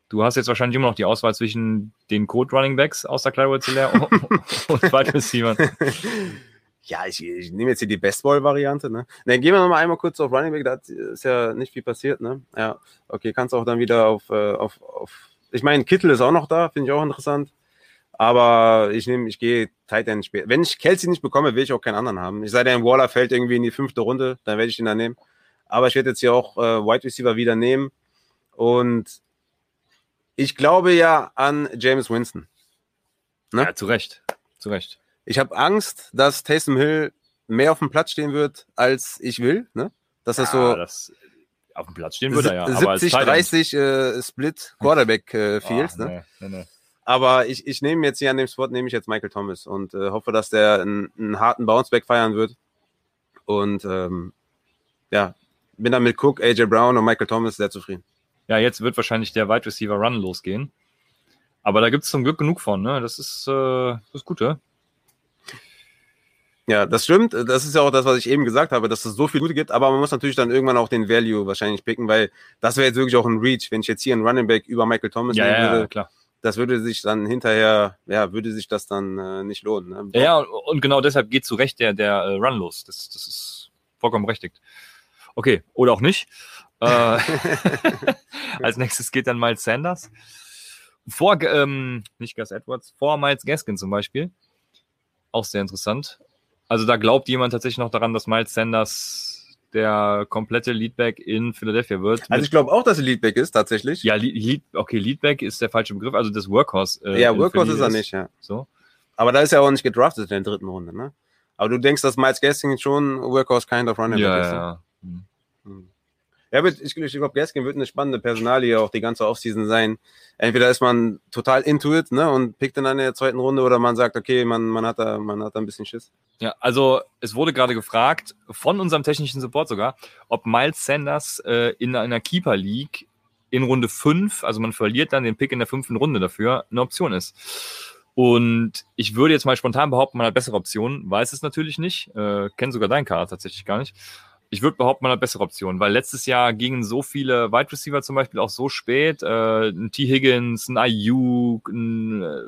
Du hast jetzt wahrscheinlich immer noch die Auswahl zwischen den Code Running Backs aus der Kleider Hilaire und Wide Receivers.
Ja, ich, ich nehme jetzt hier die Bestball-Variante. Ne? Ne, gehen wir noch mal einmal kurz auf Running Back. Da ist ja nicht viel passiert. Ne? Ja, okay, kannst auch dann wieder auf, äh, auf, auf ich meine, Kittel ist auch noch da, finde ich auch interessant. Aber ich nehme, ich gehe Tight End später. Wenn ich Kelsey nicht bekomme, will ich auch keinen anderen haben. Ich sei denn, Waller fällt irgendwie in die fünfte Runde, dann werde ich ihn dann nehmen. Aber ich werde jetzt hier auch äh, Wide Receiver wieder nehmen. Und ich glaube ja an James Winston. Ne?
Ja, zu Recht. Zu Recht.
Ich habe Angst, dass Taysom Hill mehr auf dem Platz stehen wird, als ich will. Ne? Dass das
Ja,
so
das, auf dem Platz stehen würde er ja. aber als
70,
Tight End-
30 äh, Split Quarterback äh,
Ah,
Fields. ne?
nee, nee, nee.
Aber ich, ich nehme jetzt hier an dem Spot, nehme ich jetzt Michael Thomas und äh, hoffe, dass der einen, einen harten Bounceback feiern wird. Und ähm, ja, bin dann mit Cook, AJ Brown und Michael Thomas sehr zufrieden.
Ja, jetzt wird wahrscheinlich der Wide Receiver Run losgehen. Aber da gibt es zum Glück genug von, ne? Das ist, äh, das ist gut, ja?
Das stimmt. Das ist ja auch das, was ich eben gesagt habe, dass es so viel Gute gibt, aber man muss natürlich dann irgendwann auch den Value wahrscheinlich picken, weil das wäre jetzt wirklich auch ein Reach, wenn ich jetzt hier einen Running Back über Michael Thomas
Ja,
nehmen würde.
ja, klar.
Das würde sich dann hinterher, ja, würde sich das dann äh, nicht lohnen. Ne?
Ja, ja, und, und genau deshalb geht zu Recht der, der äh, Run los. Das, das ist vollkommen berechtigt. Okay, oder auch nicht. Äh, als nächstes geht dann Miles Sanders. Vor, ähm, nicht Gus Edwards, vor Miles Gaskin zum Beispiel. Auch sehr interessant. Also da glaubt jemand tatsächlich noch daran, dass Miles Sanders der komplette Leadback in Philadelphia wird.
Also ich glaube auch, dass er Leadback ist, tatsächlich.
ja, Lead, okay, Leadback ist der falsche Begriff, also das Workhorse. äh,
ja Workhorse ist er nicht, ja.
So.
Aber da ist er auch nicht gedraftet in der dritten Runde, ne? Aber du denkst, dass Miles Gaskin schon Workhorse kind of running
Ja,
back
ja,
ist. ne?
ja.
Ja, ich, ich glaube, Gaskin wird eine spannende Personalie auch die ganze Offseason sein. Entweder ist man total into it, ne, und pickt dann in der zweiten Runde, oder man sagt, okay, man, man hat da, man hat da ein bisschen Schiss.
Ja, also es wurde gerade gefragt, von unserem technischen Support sogar, ob Miles Sanders äh, in einer Keeper League in Runde 5, also man verliert dann den Pick in der fünften Runde dafür, eine Option ist. Und ich würde jetzt mal spontan behaupten, man hat bessere Optionen, weiß es natürlich nicht, äh, kenne sogar deinen Kader tatsächlich gar nicht. Ich würde behaupten, man hat bessere Optionen, weil letztes Jahr gingen so viele Wide Receiver zum Beispiel auch so spät, äh, ein T. Higgins, ein Ayuk, ein, äh,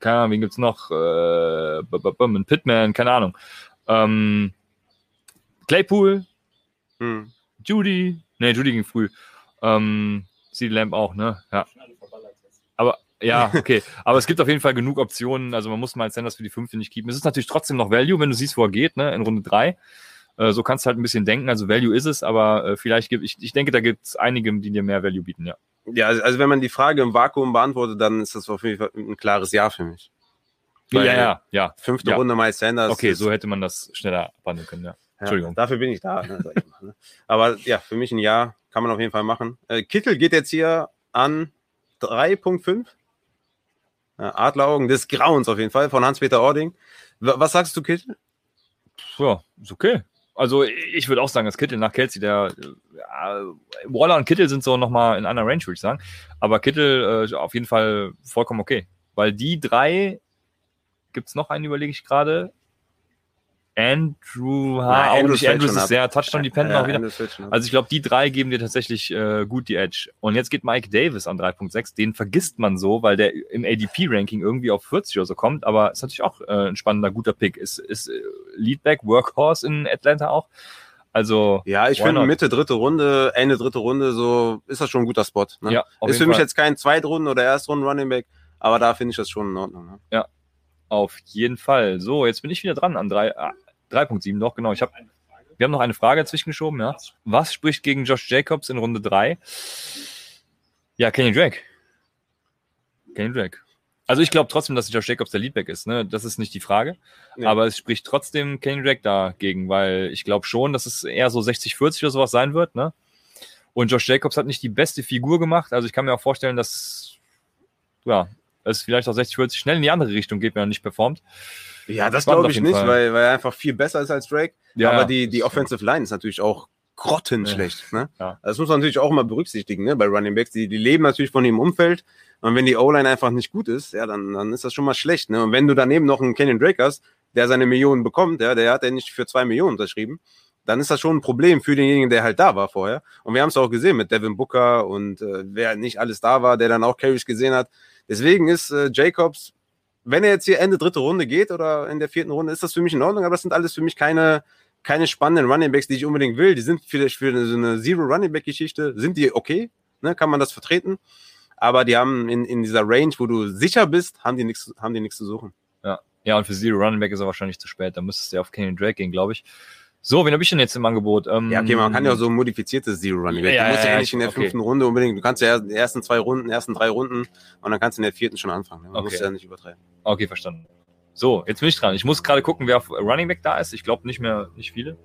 keine Ahnung, wen gibt's noch, äh, ein Pitman, keine Ahnung. Ähm, Claypool,
Hm.
Judy, ne, Judy ging früh. Ähm, CD Lamb auch, ne? Ja. Aber ja, okay. Aber es gibt auf jeden Fall genug Optionen. Also man muss mal Sanders für die fünfte nicht keepen. Es ist natürlich trotzdem noch Value, wenn du siehst, wo er geht, ne? In Runde drei. Äh, so kannst du halt ein bisschen denken. Also Value ist es, aber äh, vielleicht gibt ich, ich denke, da gibt es einige, die dir mehr Value bieten, ja.
Ja, also, also wenn man die Frage im Vakuum beantwortet, dann ist das auf jeden Fall ein klares Ja für mich. Weil-
ja, ja, ja.
Fünfte
Ja.
Runde Miles Sanders.
Okay, so hätte man das schneller abhandeln können, ja.
Ja,
Entschuldigung.
Dafür bin ich da. Ne, ich mal, ne. Aber ja, für mich ein Ja kann man auf jeden Fall machen. Äh, Kittel geht jetzt hier an 3.5. Ja, Adleraugen des Grauens auf jeden Fall von Hans-Peter Ording. W was sagst du, Kittel?
ja, ist okay. Also ich würde auch sagen, dass Kittel nach Kelsey, der äh, ja, Waller und Kittel sind so nochmal in einer Range, würde ich sagen. Aber Kittel äh, auf jeden Fall vollkommen okay. Weil die drei, gibt's noch einen, überlege ich gerade. Andrew, ha,
Ja,
auch
Andrews
Andrews ist
ab.
sehr Touchdown-dependent auch wieder. Also ich glaube, die drei geben dir tatsächlich äh, gut die Edge. Und jetzt geht Mike Davis an 3.6. Den vergisst man so, weil der im ADP-Ranking irgendwie auf 40 oder so kommt. Aber ist natürlich auch äh, ein spannender, guter Pick. Ist, ist äh, Leadback, Workhorse in Atlanta auch. Also
Ja, ich finde? Mitte dritte Runde, Ende dritte Runde, so ist das schon ein guter Spot. Ne?
ja,
ist für mich
Fall.
jetzt kein Zweitrunden- oder Erstrunden Running Back, aber da finde ich das schon in Ordnung. Ne?
Auf jeden Fall. So, jetzt bin ich wieder dran an drei- ah, 3.7 noch, genau. Ich hab, wir haben noch eine Frage zwischengeschoben, ja. Was spricht gegen Josh Jacobs in Runde 3? Ja, Kenny Drake. Kenny Drake. Also ich glaube trotzdem, dass Josh Jacobs der Leadback ist, ne? Das ist nicht die Frage.
Nee.
Aber es spricht trotzdem Kenny Drake dagegen, weil ich glaube schon, dass es eher so 60-40 oder sowas sein wird, ne? Und Josh Jacobs hat nicht die beste Figur gemacht. Also ich kann mir auch vorstellen, dass ja, es vielleicht auch 60-40 schnell in die andere Richtung geht, wenn er nicht performt.
Ja, das glaube ich nicht,
Fall.
weil, weil er einfach viel besser ist als Drake.
Ja,
aber die, die Offensive Line ist natürlich auch grottenschlecht. Ne?
Ja.
Das muss man natürlich auch immer berücksichtigen ne? bei Running Backs. Die, die leben natürlich von ihrem Umfeld. Und wenn die O-Line einfach nicht gut ist, ja, dann, dann ist das schon mal schlecht. Ne? Und wenn du daneben noch einen Kenyon Drake hast, der seine Millionen bekommt, ja, der hat ja nicht für zwei Millionen unterschrieben, dann ist das schon ein Problem für denjenigen, der halt da war vorher. Und wir haben es auch gesehen mit Devin Booker und äh, wer nicht alles da war, der dann auch Carries gesehen hat. Deswegen ist äh, Jacobs, wenn er jetzt hier Ende dritte Runde geht oder in der vierten Runde, ist das für mich in Ordnung, aber das sind alles für mich keine, keine spannenden Running Backs, die ich unbedingt will. Die sind vielleicht für so eine Zero Running Back Geschichte, sind die okay, ne, kann man das vertreten. Aber die haben in, in dieser Range, wo du sicher bist, haben die nichts, haben die nichts zu suchen.
Ja, und für Zero Running Back ist er wahrscheinlich zu spät. Da müsstest du ja auf Kenny Drake gehen, glaube ich. So, wen habe ich denn jetzt im Angebot? Ähm,
Ja, okay, man kann ja auch so ein modifiziertes Zero Running Back.
Ja,
du musst ja,
ja, ja,
nicht in der
okay.
fünften Runde unbedingt, du kannst ja erst die ersten zwei Runden, ersten drei Runden und dann kannst du in der vierten schon anfangen. Man
Okay.
muss ja nicht übertreiben.
Okay, verstanden. So, jetzt bin ich dran. Ich muss gerade gucken, wer auf Running Back da ist. Ich glaube nicht mehr, nicht viele.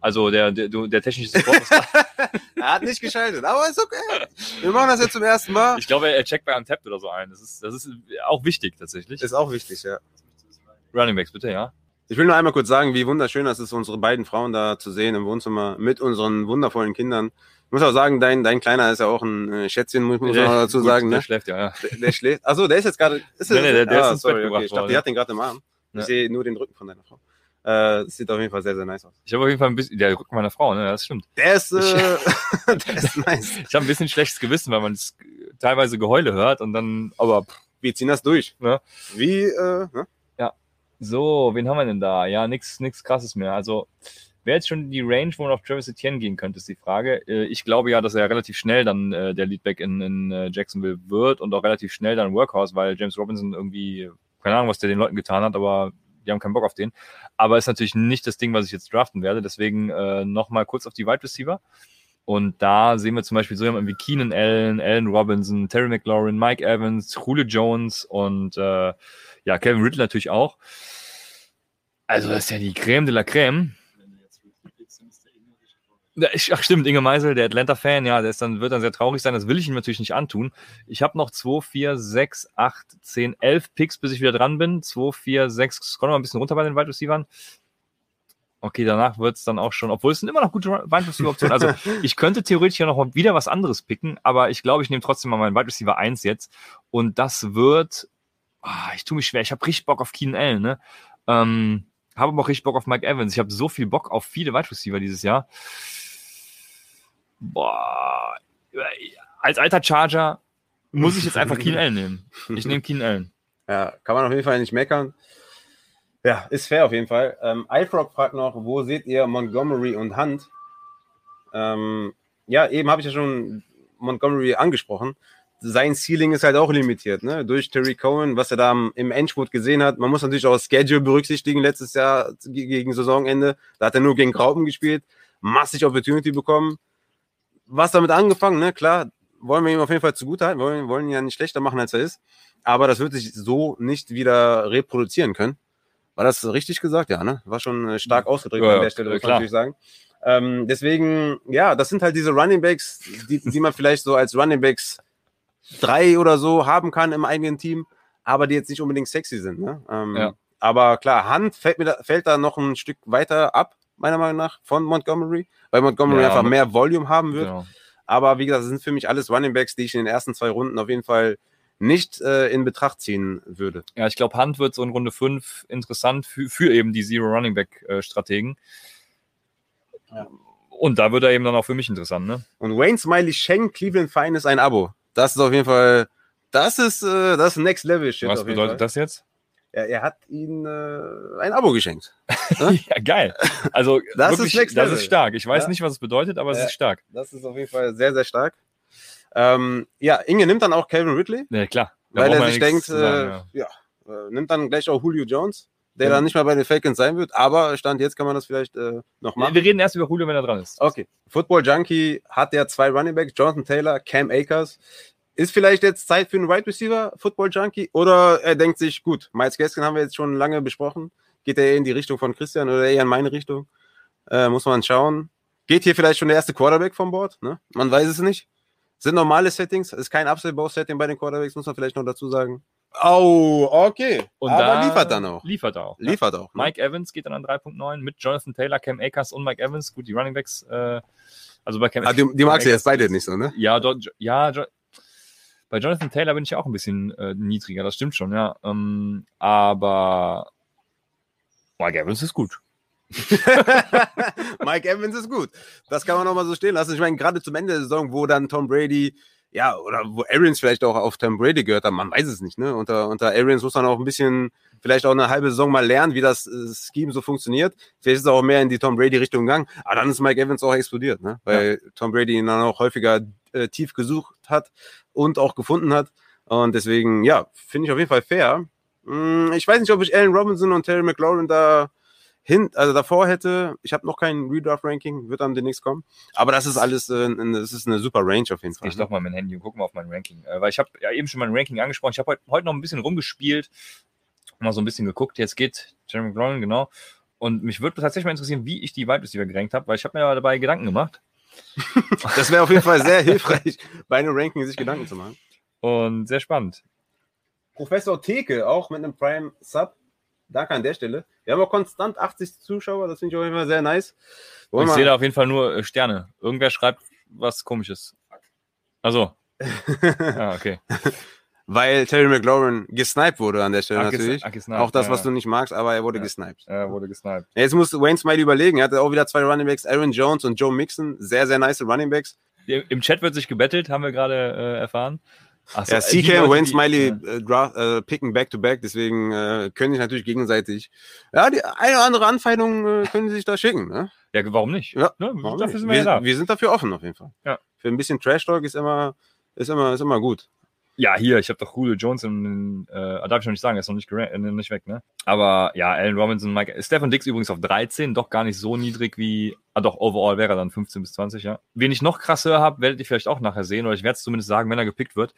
Also der, der, der technische Support ist da.
Er hat nicht geschaltet, aber ist okay. Wir machen das jetzt zum ersten Mal.
Ich glaube, er checkt bei Untapped oder so ein. Das ist, das ist auch wichtig tatsächlich.
Ist auch wichtig, ja.
Running Backs, bitte, ja.
Ich will nur einmal kurz sagen, wie wunderschön das ist, unsere beiden Frauen da zu sehen im Wohnzimmer mit unseren wundervollen Kindern. Ich muss auch sagen, dein, dein Kleiner ist ja auch ein äh, Schätzchen, muss, man dazu
Gut,
sagen.
Der
Ne?
schläft ja, ja.
Der, der schläft. Achso, der ist jetzt gerade. Ist
Nee, nee, der- der ist ins Bett
sorry, okay. Ich dachte, die hat den gerade im Arm. Ich
Ja.
sehe nur den Rücken von deiner Frau. Äh, das sieht auf jeden Fall sehr, sehr nice aus.
Ich habe auf jeden Fall ein bisschen, der Rücken meiner Frau, ne, das stimmt.
Der ist, äh,
Ich-
der ist nice.
Ich habe ein bisschen schlechtes Gewissen, weil man teilweise Geheule hört und dann, aber pff,
Wir ziehen das durch.
Ja.
Wie, äh, ne?
So, wen haben wir denn da? Ja, nix, nix krasses mehr. Also, wer jetzt schon die Range, wo man auf Travis Etienne gehen könnte, ist die Frage. Äh, Ich glaube ja, dass er relativ schnell dann äh, der Leadback in, in äh, Jacksonville wird und auch relativ schnell dann Workhorse, weil James Robinson irgendwie, keine Ahnung, was der den Leuten getan hat, aber die haben keinen Bock auf den. Aber ist natürlich nicht das Ding, was ich jetzt draften werde. Deswegen äh, nochmal kurz auf die Wide Receiver. Und da sehen wir zum Beispiel so jemanden wie Keenan Allen, Allen Robinson, Terry McLaurin, Mike Evans, Julio Jones und äh, ja, Kevin Riddle natürlich auch. Also, das ist ja die Creme de la Creme. Ach stimmt, Inge Meisel, der Atlanta-Fan, ja, der ist dann, wird dann sehr traurig sein. Das will ich ihm natürlich nicht antun. Ich habe noch 2, 4, 6, 8, 10, 11 Picks, bis ich wieder dran bin. 2, 4, 6, scroll mal ein bisschen runter bei den Wide Receivers. Okay, danach wird es dann auch schon, obwohl es sind immer noch gute Wide Receiver-Optionen. Also ich könnte theoretisch ja noch mal wieder was anderes picken, aber ich glaube, ich nehme trotzdem mal meinen Wide Receiver 1 jetzt. Und das wird, ah, ich tue mich schwer, ich habe richtig Bock auf Keenan Allen, ne? Ähm, habe aber auch richtig Bock auf Mike Evans. Ich habe so viel Bock auf viele Wide Receiver dieses Jahr. Boah, als alter Charger muss ich jetzt einfach Keenan Allen nehmen. Ich nehme Keenan Allen.
Ja, kann man auf jeden Fall nicht meckern. Ja, ist fair auf jeden Fall. Ähm, iFrog fragt noch, wo seht ihr Montgomery und Hunt? Ähm, ja, eben habe ich ja schon Montgomery angesprochen. Sein Ceiling ist halt auch limitiert, ne? Durch Terry Cohen, was er da im Endspurt gesehen hat. Man muss natürlich auch das Schedule berücksichtigen, letztes Jahr ge- gegen Saisonende. Da hat er nur gegen Graupen gespielt, massig Opportunity bekommen. Was damit angefangen, ne? Klar, wollen wir ihm auf jeden Fall zugutehalten, wollen, wollen ihn ja nicht schlechter machen, als er ist. Aber das wird sich so nicht wieder reproduzieren können. War das richtig gesagt? Ja, ne? War schon äh, stark ausgedrückt
Ja,
an der Stelle,
ja,
muss man natürlich sagen. Ähm, deswegen, ja, das sind halt diese Running Backs, die, die man vielleicht so als Running Backs drei oder so haben kann im eigenen Team, aber die jetzt nicht unbedingt sexy sind. Ne? Ähm,
Ja.
aber klar, Hunt fällt, mir da, fällt da noch ein Stück weiter ab, meiner Meinung nach, von Montgomery, weil Montgomery
Ja,
einfach mehr Volume haben wird.
Genau.
Aber wie gesagt, das sind für mich alles Running Backs, die ich in den ersten zwei Runden auf jeden Fall nicht äh, in Betracht ziehen würde.
Ja, ich glaube, Hunt wird so in Runde 5 interessant für, für eben die Zero Running Back äh, Strategen. Und da wird er eben dann auch für mich interessant, ne?
Und Wayne Smiley schenkt Cleveland Finest ein Abo. Das ist auf jeden Fall, das ist äh, das ist Next Level Shit.
Was bedeutet das jetzt?
Er, er hat ihnen äh, ein Abo geschenkt.
ja, geil. Also
Das
wirklich,
ist
das ist stark. Ich weiß
Ja.
nicht, was es bedeutet, aber es
Ja.
ist stark.
Das ist auf jeden Fall sehr, sehr stark. Ähm, ja, Inge nimmt dann auch Calvin Ridley,
Ja, klar. Da
weil er sich
ja
denkt,
sagen,
äh, ja, äh, nimmt dann gleich auch Julio Jones, der
Ja.
dann nicht mehr bei den Falcons sein wird, aber Stand jetzt kann man das vielleicht äh, noch
ja.
machen.
Wir reden erst über Julio, wenn er dran ist.
Okay. Football Junkie hat ja zwei Running Backs, Jonathan Taylor, Cam Akers. Ist vielleicht jetzt Zeit für einen Wide Receiver, Football Junkie? Oder er denkt sich, gut, Miles Gaskin haben wir jetzt schon lange besprochen. Geht er eher in die Richtung von Christian oder eher in meine Richtung? Äh, muss man schauen. Geht hier vielleicht schon der erste Quarterback vom Board? Ne? Man weiß es nicht. Sind normale Settings, ist kein Upside-Bow-Setting bei den Quarterbacks, muss man vielleicht noch dazu sagen. Oh, okay.
Und
Aber
da
liefert dann auch.
Liefert er auch. ja.
Liefert auch. Ne?
Mike Evans geht dann an 3.9 mit Jonathan Taylor, Cam Akers und Mike Evans. Gut, die Running Backs, äh, also bei Cam
Ah, die, die magst du jetzt beide nicht so, ne?
Ja, dort, ja, jo bei Jonathan Taylor bin ich ja auch ein bisschen äh, niedriger, das stimmt schon, ja. Ähm, aber Mike Evans ist gut.
Mike Evans ist gut. Das kann man noch mal so stehen lassen. Ich meine, gerade zum Ende der Saison, wo dann Tom Brady, ja, oder wo Arians vielleicht auch auf Tom Brady gehört hat, man weiß es nicht, ne? Unter, unter Arians muss man auch ein bisschen, vielleicht auch eine halbe Saison mal lernen, wie das äh, Scheme so funktioniert. Vielleicht ist er auch mehr in die Tom Brady-Richtung gegangen. Aber dann ist Mike Evans auch explodiert, ne? Weil Tom Brady ihn dann auch häufiger äh, tief gesucht hat und auch gefunden hat. Und deswegen, ja, finde ich auf jeden Fall fair. Hm, Ich weiß nicht, ob ich Allen Robinson und Terry McLaurin da hin, also davor hätte, ich habe noch kein Redraft-Ranking, wird dann demnächst kommen. Aber das ist alles, äh, das ist eine super Range auf jeden Fall.
ich doch mal mein Handy und guck mal auf mein Ranking. Äh, weil ich habe ja eben schon mein Ranking angesprochen. Ich habe heute, heute noch ein bisschen rumgespielt, mal so ein bisschen geguckt. Jetzt geht Jeremy McLaurin, genau. Und mich würde tatsächlich mal interessieren, wie ich die Wide Receiver gerankt habe, weil ich habe mir ja dabei Gedanken gemacht.
Das wäre auf jeden Fall sehr hilfreich, bei einem Ranking sich Gedanken zu machen.
Und sehr spannend.
Professor Theke, auch mit einem Prime Sub. Danke an der Stelle. Wir haben auch konstant 80 Zuschauer, das finde ich auf jeden Fall sehr nice. Wollen
ich sehe da auf jeden Fall nur äh, Sterne. Irgendwer schreibt was komisches. Also. Ah, okay.
Weil Terry McLaurin gesniped wurde an der Stelle
Ah,
natürlich.
ah, gesniped,
auch das,
ja.
was du nicht magst, aber er wurde
Ja.
gesniped.
Er wurde gesniped.
Jetzt muss Wayne Smiley überlegen. Er hatte auch wieder zwei Running Backs, Aaron Jones und Joe Mixon. Sehr, sehr nice Running Backs.
Im Chat wird sich gebettelt, haben wir gerade äh, erfahren. So,
Ja,
äh,
CK Wayne Smiley äh, dra- äh, picken back to back, deswegen äh, können sich natürlich gegenseitig, ja, die eine oder andere Anfeindung äh, können sie sich da schicken. Ne?
Ja, warum nicht?
Ja,
Ne,
Warum
dafür
nicht?
sind wir, ja da.
wir sind dafür offen auf jeden Fall.
Ja.
Für ein bisschen Trash Talk ist immer, ist immer, ist immer gut.
Ja, hier, ich habe doch Julio Jones im, äh, darf ich noch nicht sagen, er ist noch nicht, äh, nicht weg, ne? Aber ja, Allen Robinson, Mike, Stefan Dix übrigens auf 13, doch gar nicht so niedrig wie, ah doch, overall wäre er dann 15 bis 20, ja. Wen ich noch krasser habe, werdet ihr vielleicht auch nachher sehen, oder ich werde es zumindest sagen, wenn er gepickt wird,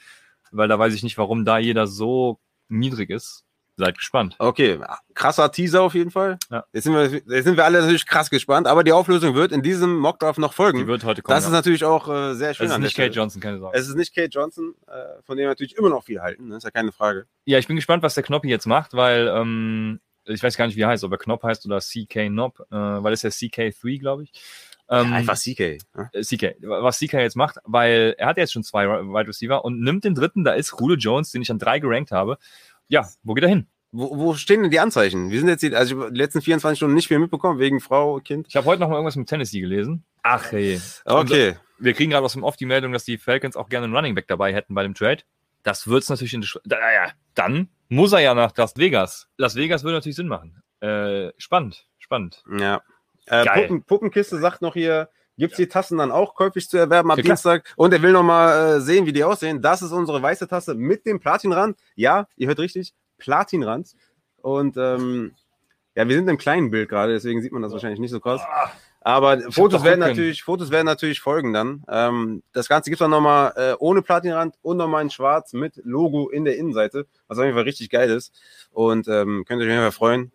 weil da weiß ich nicht, warum da jeder so niedrig ist. Seid gespannt.
Okay, krasser Teaser auf jeden Fall.
Ja.
Jetzt, sind wir, jetzt sind wir alle natürlich krass gespannt, aber die Auflösung wird in diesem Mockdraft noch folgen.
Die wird heute kommen.
das ist
ja.
natürlich auch äh, sehr schön
es ist nicht Kate. Johnson, keine Sorge.
Es ist nicht Kate Johnson, äh, von dem wir natürlich immer noch viel halten, ne? ist ja keine Frage.
Ja, ich bin gespannt, was der Knoppi jetzt macht, weil ähm, ich weiß gar nicht, wie er heißt, ob er Knopf heißt oder CK Knob, äh, weil es ja CK3, glaube ich. Ähm,
Einfach CK. Ne?
äh, CK, was CK jetzt macht, weil er hat jetzt schon zwei Wide Receiver und nimmt den dritten, da ist Julio Jones, den ich an drei gerankt habe. Ja, wo geht er hin?
Wo, wo stehen denn die Anzeichen? Wir sind jetzt die, also die letzten 24 Stunden nicht viel mitbekommen, wegen Frau, Kind.
Ich habe heute noch mal irgendwas mit Tennessee gelesen. Ach hey.
Okay.
Wir kriegen gerade aus dem Off die Meldung, dass die Falcons auch gerne einen Running Back dabei hätten bei dem Trade. Das wird's natürlich in der ja, dann muss er ja nach Las Vegas. Las Vegas würde natürlich Sinn machen. Äh, spannend, spannend.
Ja. Äh,
Geil.
Puppen, Puppenkiste sagt noch hier, gibt's die Tassen dann auch käuflich zu erwerben ab
Ja.
Dienstag? Und er will noch mal äh, sehen, wie die aussehen. Das ist unsere weiße Tasse mit dem Platinrand. Ja, ihr hört richtig, Platinrand. Und ähm, ja, wir sind im kleinen Bild gerade, deswegen sieht man das wahrscheinlich nicht so krass. Aber Fotos
doch
werden natürlich, Fotos werden natürlich folgen dann. Ähm, das Ganze gibt's dann nochmal äh, ohne Platinrand und nochmal in Schwarz mit Logo in der Innenseite, was auf jeden Fall richtig geil ist. Und ähm, könnt ihr euch auf jeden Fall freuen.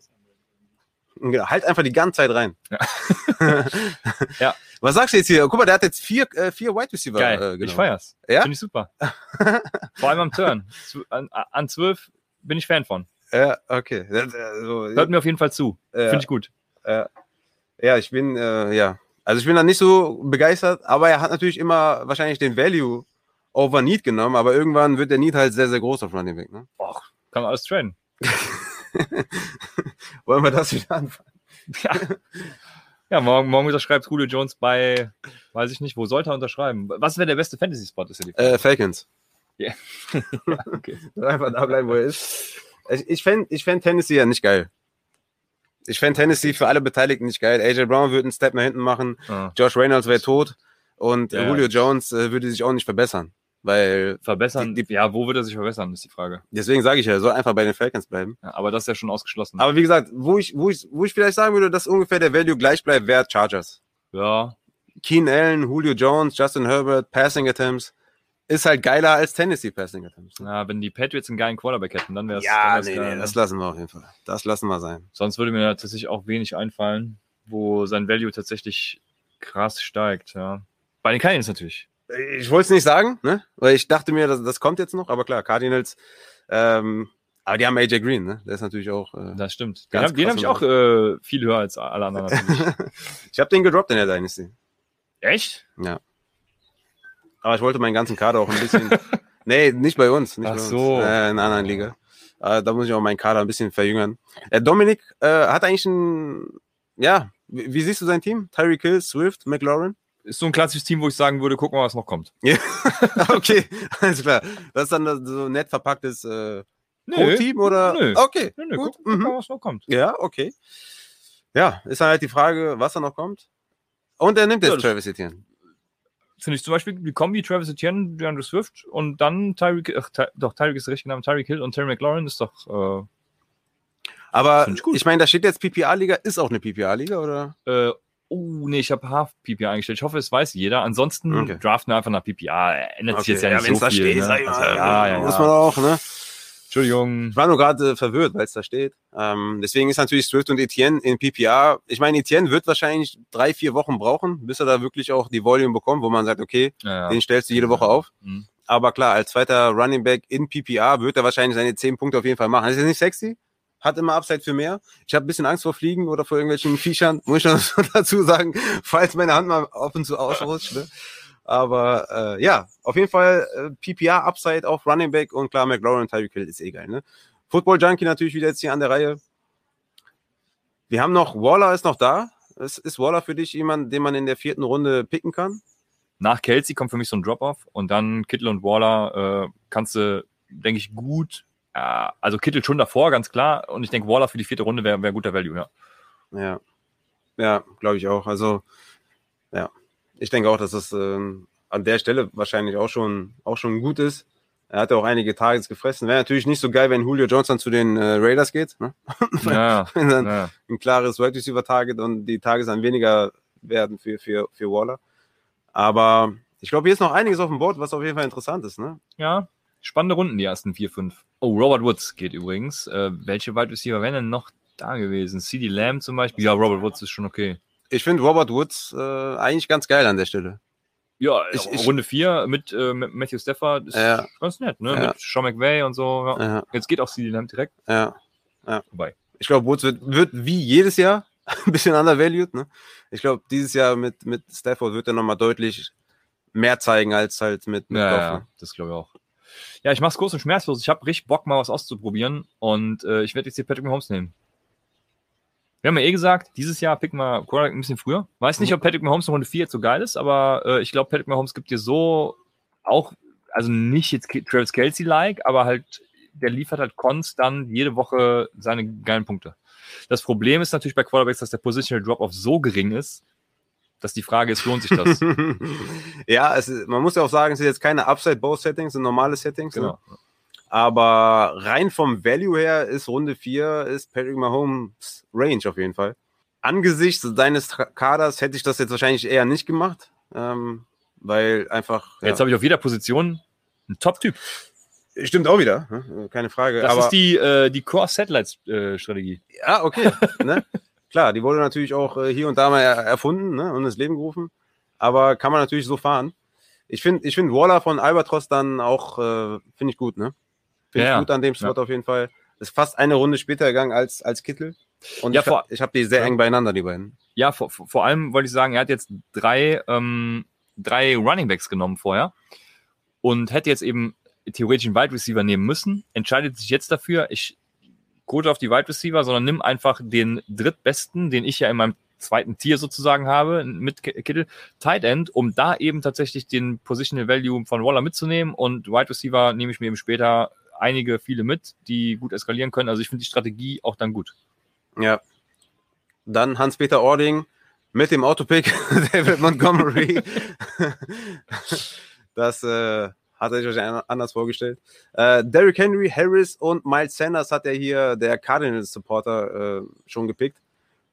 Genau, Halt einfach die ganze Zeit rein.
Ja. Ja.
Was sagst du jetzt hier? Guck mal, der hat jetzt vier, äh, vier Wide Receiver.
Geil,
Äh, genau.
ich feier's.
Ja?
Finde ich super. Vor allem am Turn. An, an 12 bin ich Fan von.
Ja, okay. Also,
Hört mir auf jeden Fall zu.
Ja.
Finde ich gut.
ja, ich bin, äh, ja. Also ich bin da nicht so begeistert, aber er hat natürlich immer wahrscheinlich den Value over Need genommen, aber irgendwann wird der Need halt sehr, sehr groß auf Running Back. Ne?
Och, kann man alles traden.
Wollen wir das wieder anfangen?
Ja. Ja, morgen, morgen unterschreibt Julio Jones bei, weiß ich nicht, wo sollte er unterschreiben? Was wäre der beste Fantasy-Spot? Ist ja die Frage.
Äh, Falcons.
Ja. okay.
Einfach da bleiben, wo er ist. Ich, ich fände ich fänd Tennessee ja nicht geil. Ich fände Tennessee für alle Beteiligten nicht geil. AJ Brown würde einen Step nach hinten machen.
Ah.
Josh Reynolds wäre tot. Und
Ja,
Julio. Jones äh, würde sich auch nicht verbessern. Weil,
Verbessern,
Die- die-
ja, wo wird er sich verbessern, ist die Frage.
deswegen sage ich ja, er soll einfach bei den Falcons bleiben.
Ja, aber das ist ja schon ausgeschlossen.
Aber wie gesagt, wo ich, wo ich, wo ich vielleicht sagen würde, dass ungefähr der Value gleich bleibt, wäre Chargers.
ja,
Keen Allen, Julio Jones, Justin Herbert, Passing Attempts, ist halt geiler als Tennessee Passing Attempts.
ja, wenn die Patriots einen geilen Quarterback hätten, dann wäre es.
Ja, nee,
geil,
nee,
ne?
das lassen wir auf jeden Fall. Das lassen wir sein.
Sonst würde mir tatsächlich auch wenig einfallen, wo sein Value tatsächlich krass steigt. Ja. Bei den Cardinals natürlich.
Ich wollte es nicht sagen, ne? Weil ich dachte mir, das, das kommt jetzt noch, aber klar, Cardinals, ähm, aber die haben AJ Green, ne? Der ist natürlich auch. Äh,
Das stimmt. Den habe hab ich auch äh, viel höher als alle anderen.
Ich habe den gedroppt in der Dynasty.
Echt?
Aber ich wollte meinen ganzen Kader auch ein bisschen. nee, nicht bei uns. Nicht
Ach
bei
so.
Uns, äh, in einer anderen Liga. Äh, da muss ich auch meinen Kader ein bisschen verjüngern. Äh, Dominik äh, hat eigentlich ein. Ja, wie, wie siehst du sein Team? Tyreek Hill, Swift, McLaurin?
Ist so ein klassisches Team, wo ich sagen würde, gucken wir, was noch kommt.
okay, alles klar. Das ist dann so nett verpacktes äh, Pro-Team oder?
Nö.
Okay,
Nö, nö,
gut.
gucken,
Mhm.
was noch kommt.
Ja, okay. Ja, ist dann halt die Frage, was da noch kommt. Und er nimmt
Ja,
jetzt
das-
Travis Etienne.
Finde ich zum Beispiel die Kombi Travis Etienne, DeAndre Swift und dann Tyreek, ach, Ty, doch, Tyreek ist der richtige Name, Tyreek Hill und Terry McLaurin ist doch,
Aber
Find ich
ich meine, da steht jetzt PPA-Liga. Ist auch eine PPA-Liga, oder?
äh, äh, oh, nee, ich habe Half PPA eingestellt. Ich hoffe, es weiß jeder. Ansonsten
Okay.
draften wir einfach nach PPA. Ändert sich jetzt ja nicht
wenn's
so
da
viel.
steht,
ne? also, ja, ja,
muss
ja.
man auch, ne?
Entschuldigung.
Ich war nur gerade äh, verwirrt, weil es da steht. Ähm, deswegen ist natürlich Swift und Etienne in PPA. Ich meine, Etienne wird wahrscheinlich drei, vier Wochen brauchen, bis er da wirklich auch die Volume bekommt, wo man sagt, okay,
Ja, ja.
den stellst du jede Woche auf.
Mhm.
Aber klar, als zweiter Running Back in PPA wird er wahrscheinlich seine zehn Punkte auf jeden Fall machen. Das ist jetzt nicht sexy, hat immer Upside für mehr. Ich habe ein bisschen Angst vor Fliegen oder vor irgendwelchen Viechern, muss ich noch dazu sagen, falls meine Hand mal ab und zu ausrutscht. Ne? Aber äh, ja, auf jeden Fall äh, PPA Upside auf Running Back und klar, McLaurin und Tyreek Hill ist eh geil. Ne? Football Junkie natürlich wieder jetzt hier an der Reihe. Wir haben noch, Waller ist noch da. Ist, ist Waller für dich jemand, den man in der vierten Runde picken kann?
Nach Kelsey kommt für mich so ein Drop-Off und dann Kittel und Waller äh, kannst du, denke ich, gut. Also Kittel schon davor, ganz klar. Und ich denke, Waller für die vierte Runde wäre wär guter Value, ja.
Ja, ja, glaube ich auch. Also, ja, ich denke auch, dass das ähm, an der Stelle wahrscheinlich auch schon, auch schon gut ist. Er hat ja auch einige Targets gefressen. Wäre natürlich nicht so geil, wenn Julio dann zu den äh, Raiders geht. Ne?
Ja,
Wenn dann
ja.
ein klares Wide Receiver Target und die Targets dann weniger werden für, für, für Waller. Aber ich glaube, hier ist noch einiges auf dem Board, was auf jeden Fall interessant ist. Ne?
ja. Spannende Runden, die ersten vier, fünf. Oh, Robert Woods geht übrigens. Äh, welche Wide Receiver wären denn noch da gewesen? CD Lamb zum Beispiel? Ja, Robert Woods ist schon okay.
Ich finde Robert Woods äh, eigentlich ganz geil an der Stelle.
Ja,
Ich- ich-
Runde vier mit, äh, mit Matthew Stafford ist
Ja.
ganz nett, ne?
Ja.
Mit Sean McVay und so. Ja.
Ja,
Jetzt geht auch CD Lamb direkt
ja.
vorbei.
Ich glaube, Woods wird, wird wie jedes Jahr ein bisschen undervalued. Ne? Ich glaube, dieses Jahr mit, mit Stafford wird er nochmal deutlich mehr zeigen als halt mit, mit
Ja,
Goff,
ja,
ne?
das glaube ich auch. Ja, ich mach's kurz und schmerzlos. Ich habe richtig Bock, mal was auszuprobieren und äh, ich werde jetzt hier Patrick Mahomes nehmen. Wir haben ja eh gesagt, dieses Jahr picken wir Quarterback ein bisschen früher. Weiß nicht, ob Patrick Mahomes in Runde 4 jetzt so geil ist, aber äh, ich glaube, Patrick Mahomes gibt dir so auch, also nicht jetzt Travis Kelsey-like, aber halt, der liefert halt konstant jede Woche seine geilen Punkte. Das Problem ist natürlich bei Quarterbacks, dass der Positional Drop-Off so gering ist, dass die Frage ist, lohnt sich das?
ja, es man muss ja auch sagen, es sind jetzt keine Upside-Bow-Settings, sind normale Settings. Ne?
genau.
Aber rein vom Value her ist Runde 4 ist Patrick Mahomes Range auf jeden Fall. Angesichts seines Tra- Kaders hätte ich das jetzt wahrscheinlich eher nicht gemacht, ähm, weil einfach. Ja.
Jetzt habe ich auf jeder Position einen Top-Typ.
Stimmt auch wieder, ne? keine Frage.
Das
aber,
ist die, äh, die Core-Satellites-Strategie.
Ja, okay. ne? Klar, die wurde natürlich auch äh, hier und da mal er erfunden ne? und ins Leben gerufen. Aber kann man natürlich so fahren. Ich finde ich find Waller von Albatros dann auch, äh, finde ich gut, ne? Finde
Ja,
ich gut an dem Spot
Ja.
auf jeden Fall. ist fast eine Runde später gegangen als, als Kittel. Und
Ja,
ich,
vor-
ich habe die sehr eng beieinander, die beiden.
Ja, vor, vor vor allem wollte ich sagen, er hat jetzt drei, ähm, drei Running Backs genommen vorher und hätte jetzt eben theoretisch einen Wide Receiver nehmen müssen, entscheidet sich jetzt dafür, ich quote auf die Wide Receiver, sondern nimm einfach den drittbesten, den ich ja in meinem zweiten Tier sozusagen habe, mit Ki- Kittel, Tight End, um da eben tatsächlich den Positional Value von Waller mitzunehmen und Wide Receiver nehme ich mir eben später einige, viele mit, die gut eskalieren können. Also ich finde die Strategie auch dann gut.
Ja. Dann Hans-Peter Ording mit dem Autopick David Montgomery. das äh, hat er sich wahrscheinlich anders vorgestellt. Äh, Derrick Henry, Harris und Miles Sanders hat er hier, der Cardinals-Supporter, äh, schon gepickt.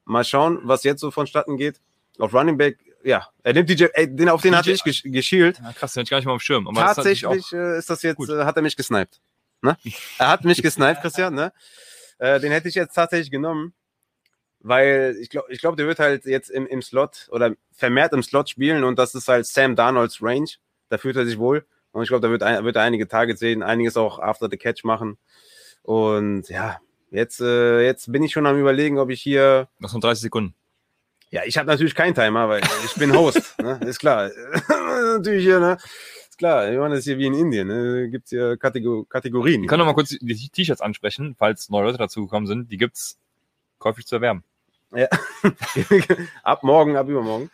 Mal schauen, was jetzt so vonstatten geht. Auf Running Back, ja, er nimmt DJ, ey, den, auf den
DJ
hatte ich gesch geschielt.
Ja, krass, den hatte ich gar nicht mal auf dem Schirm. Aber das ist
Tatsächlich äh, ist das jetzt,
gut.
äh, hat er mich gesniped. Ne? Er hat mich gesniped, Christian, ne? Äh, den hätte ich jetzt tatsächlich genommen, weil ich glaube, ich glaub, der wird halt jetzt im, im Slot oder vermehrt im Slot spielen und das ist halt Sam Darnolds Range. Da fühlt er sich wohl. Und ich glaube, da wird, ein, wird er einige Targets sehen, einiges auch after the catch machen. Und ja, jetzt, äh, jetzt bin ich schon am überlegen, ob ich hier
Noch so 30 Sekunden.
ja, ich habe natürlich keinen Timer, weil ich bin Host, ne? ist klar. natürlich hier, ne? Ist klar, wir machen das hier wie in Indien, ne? Gibt's hier Kategor Kategorien.
Wir können noch mal kurz die T-Shirts ansprechen, falls neue Leute dazugekommen sind. Die gibt's käuflich zu erwerben.
ab morgen, ab übermorgen.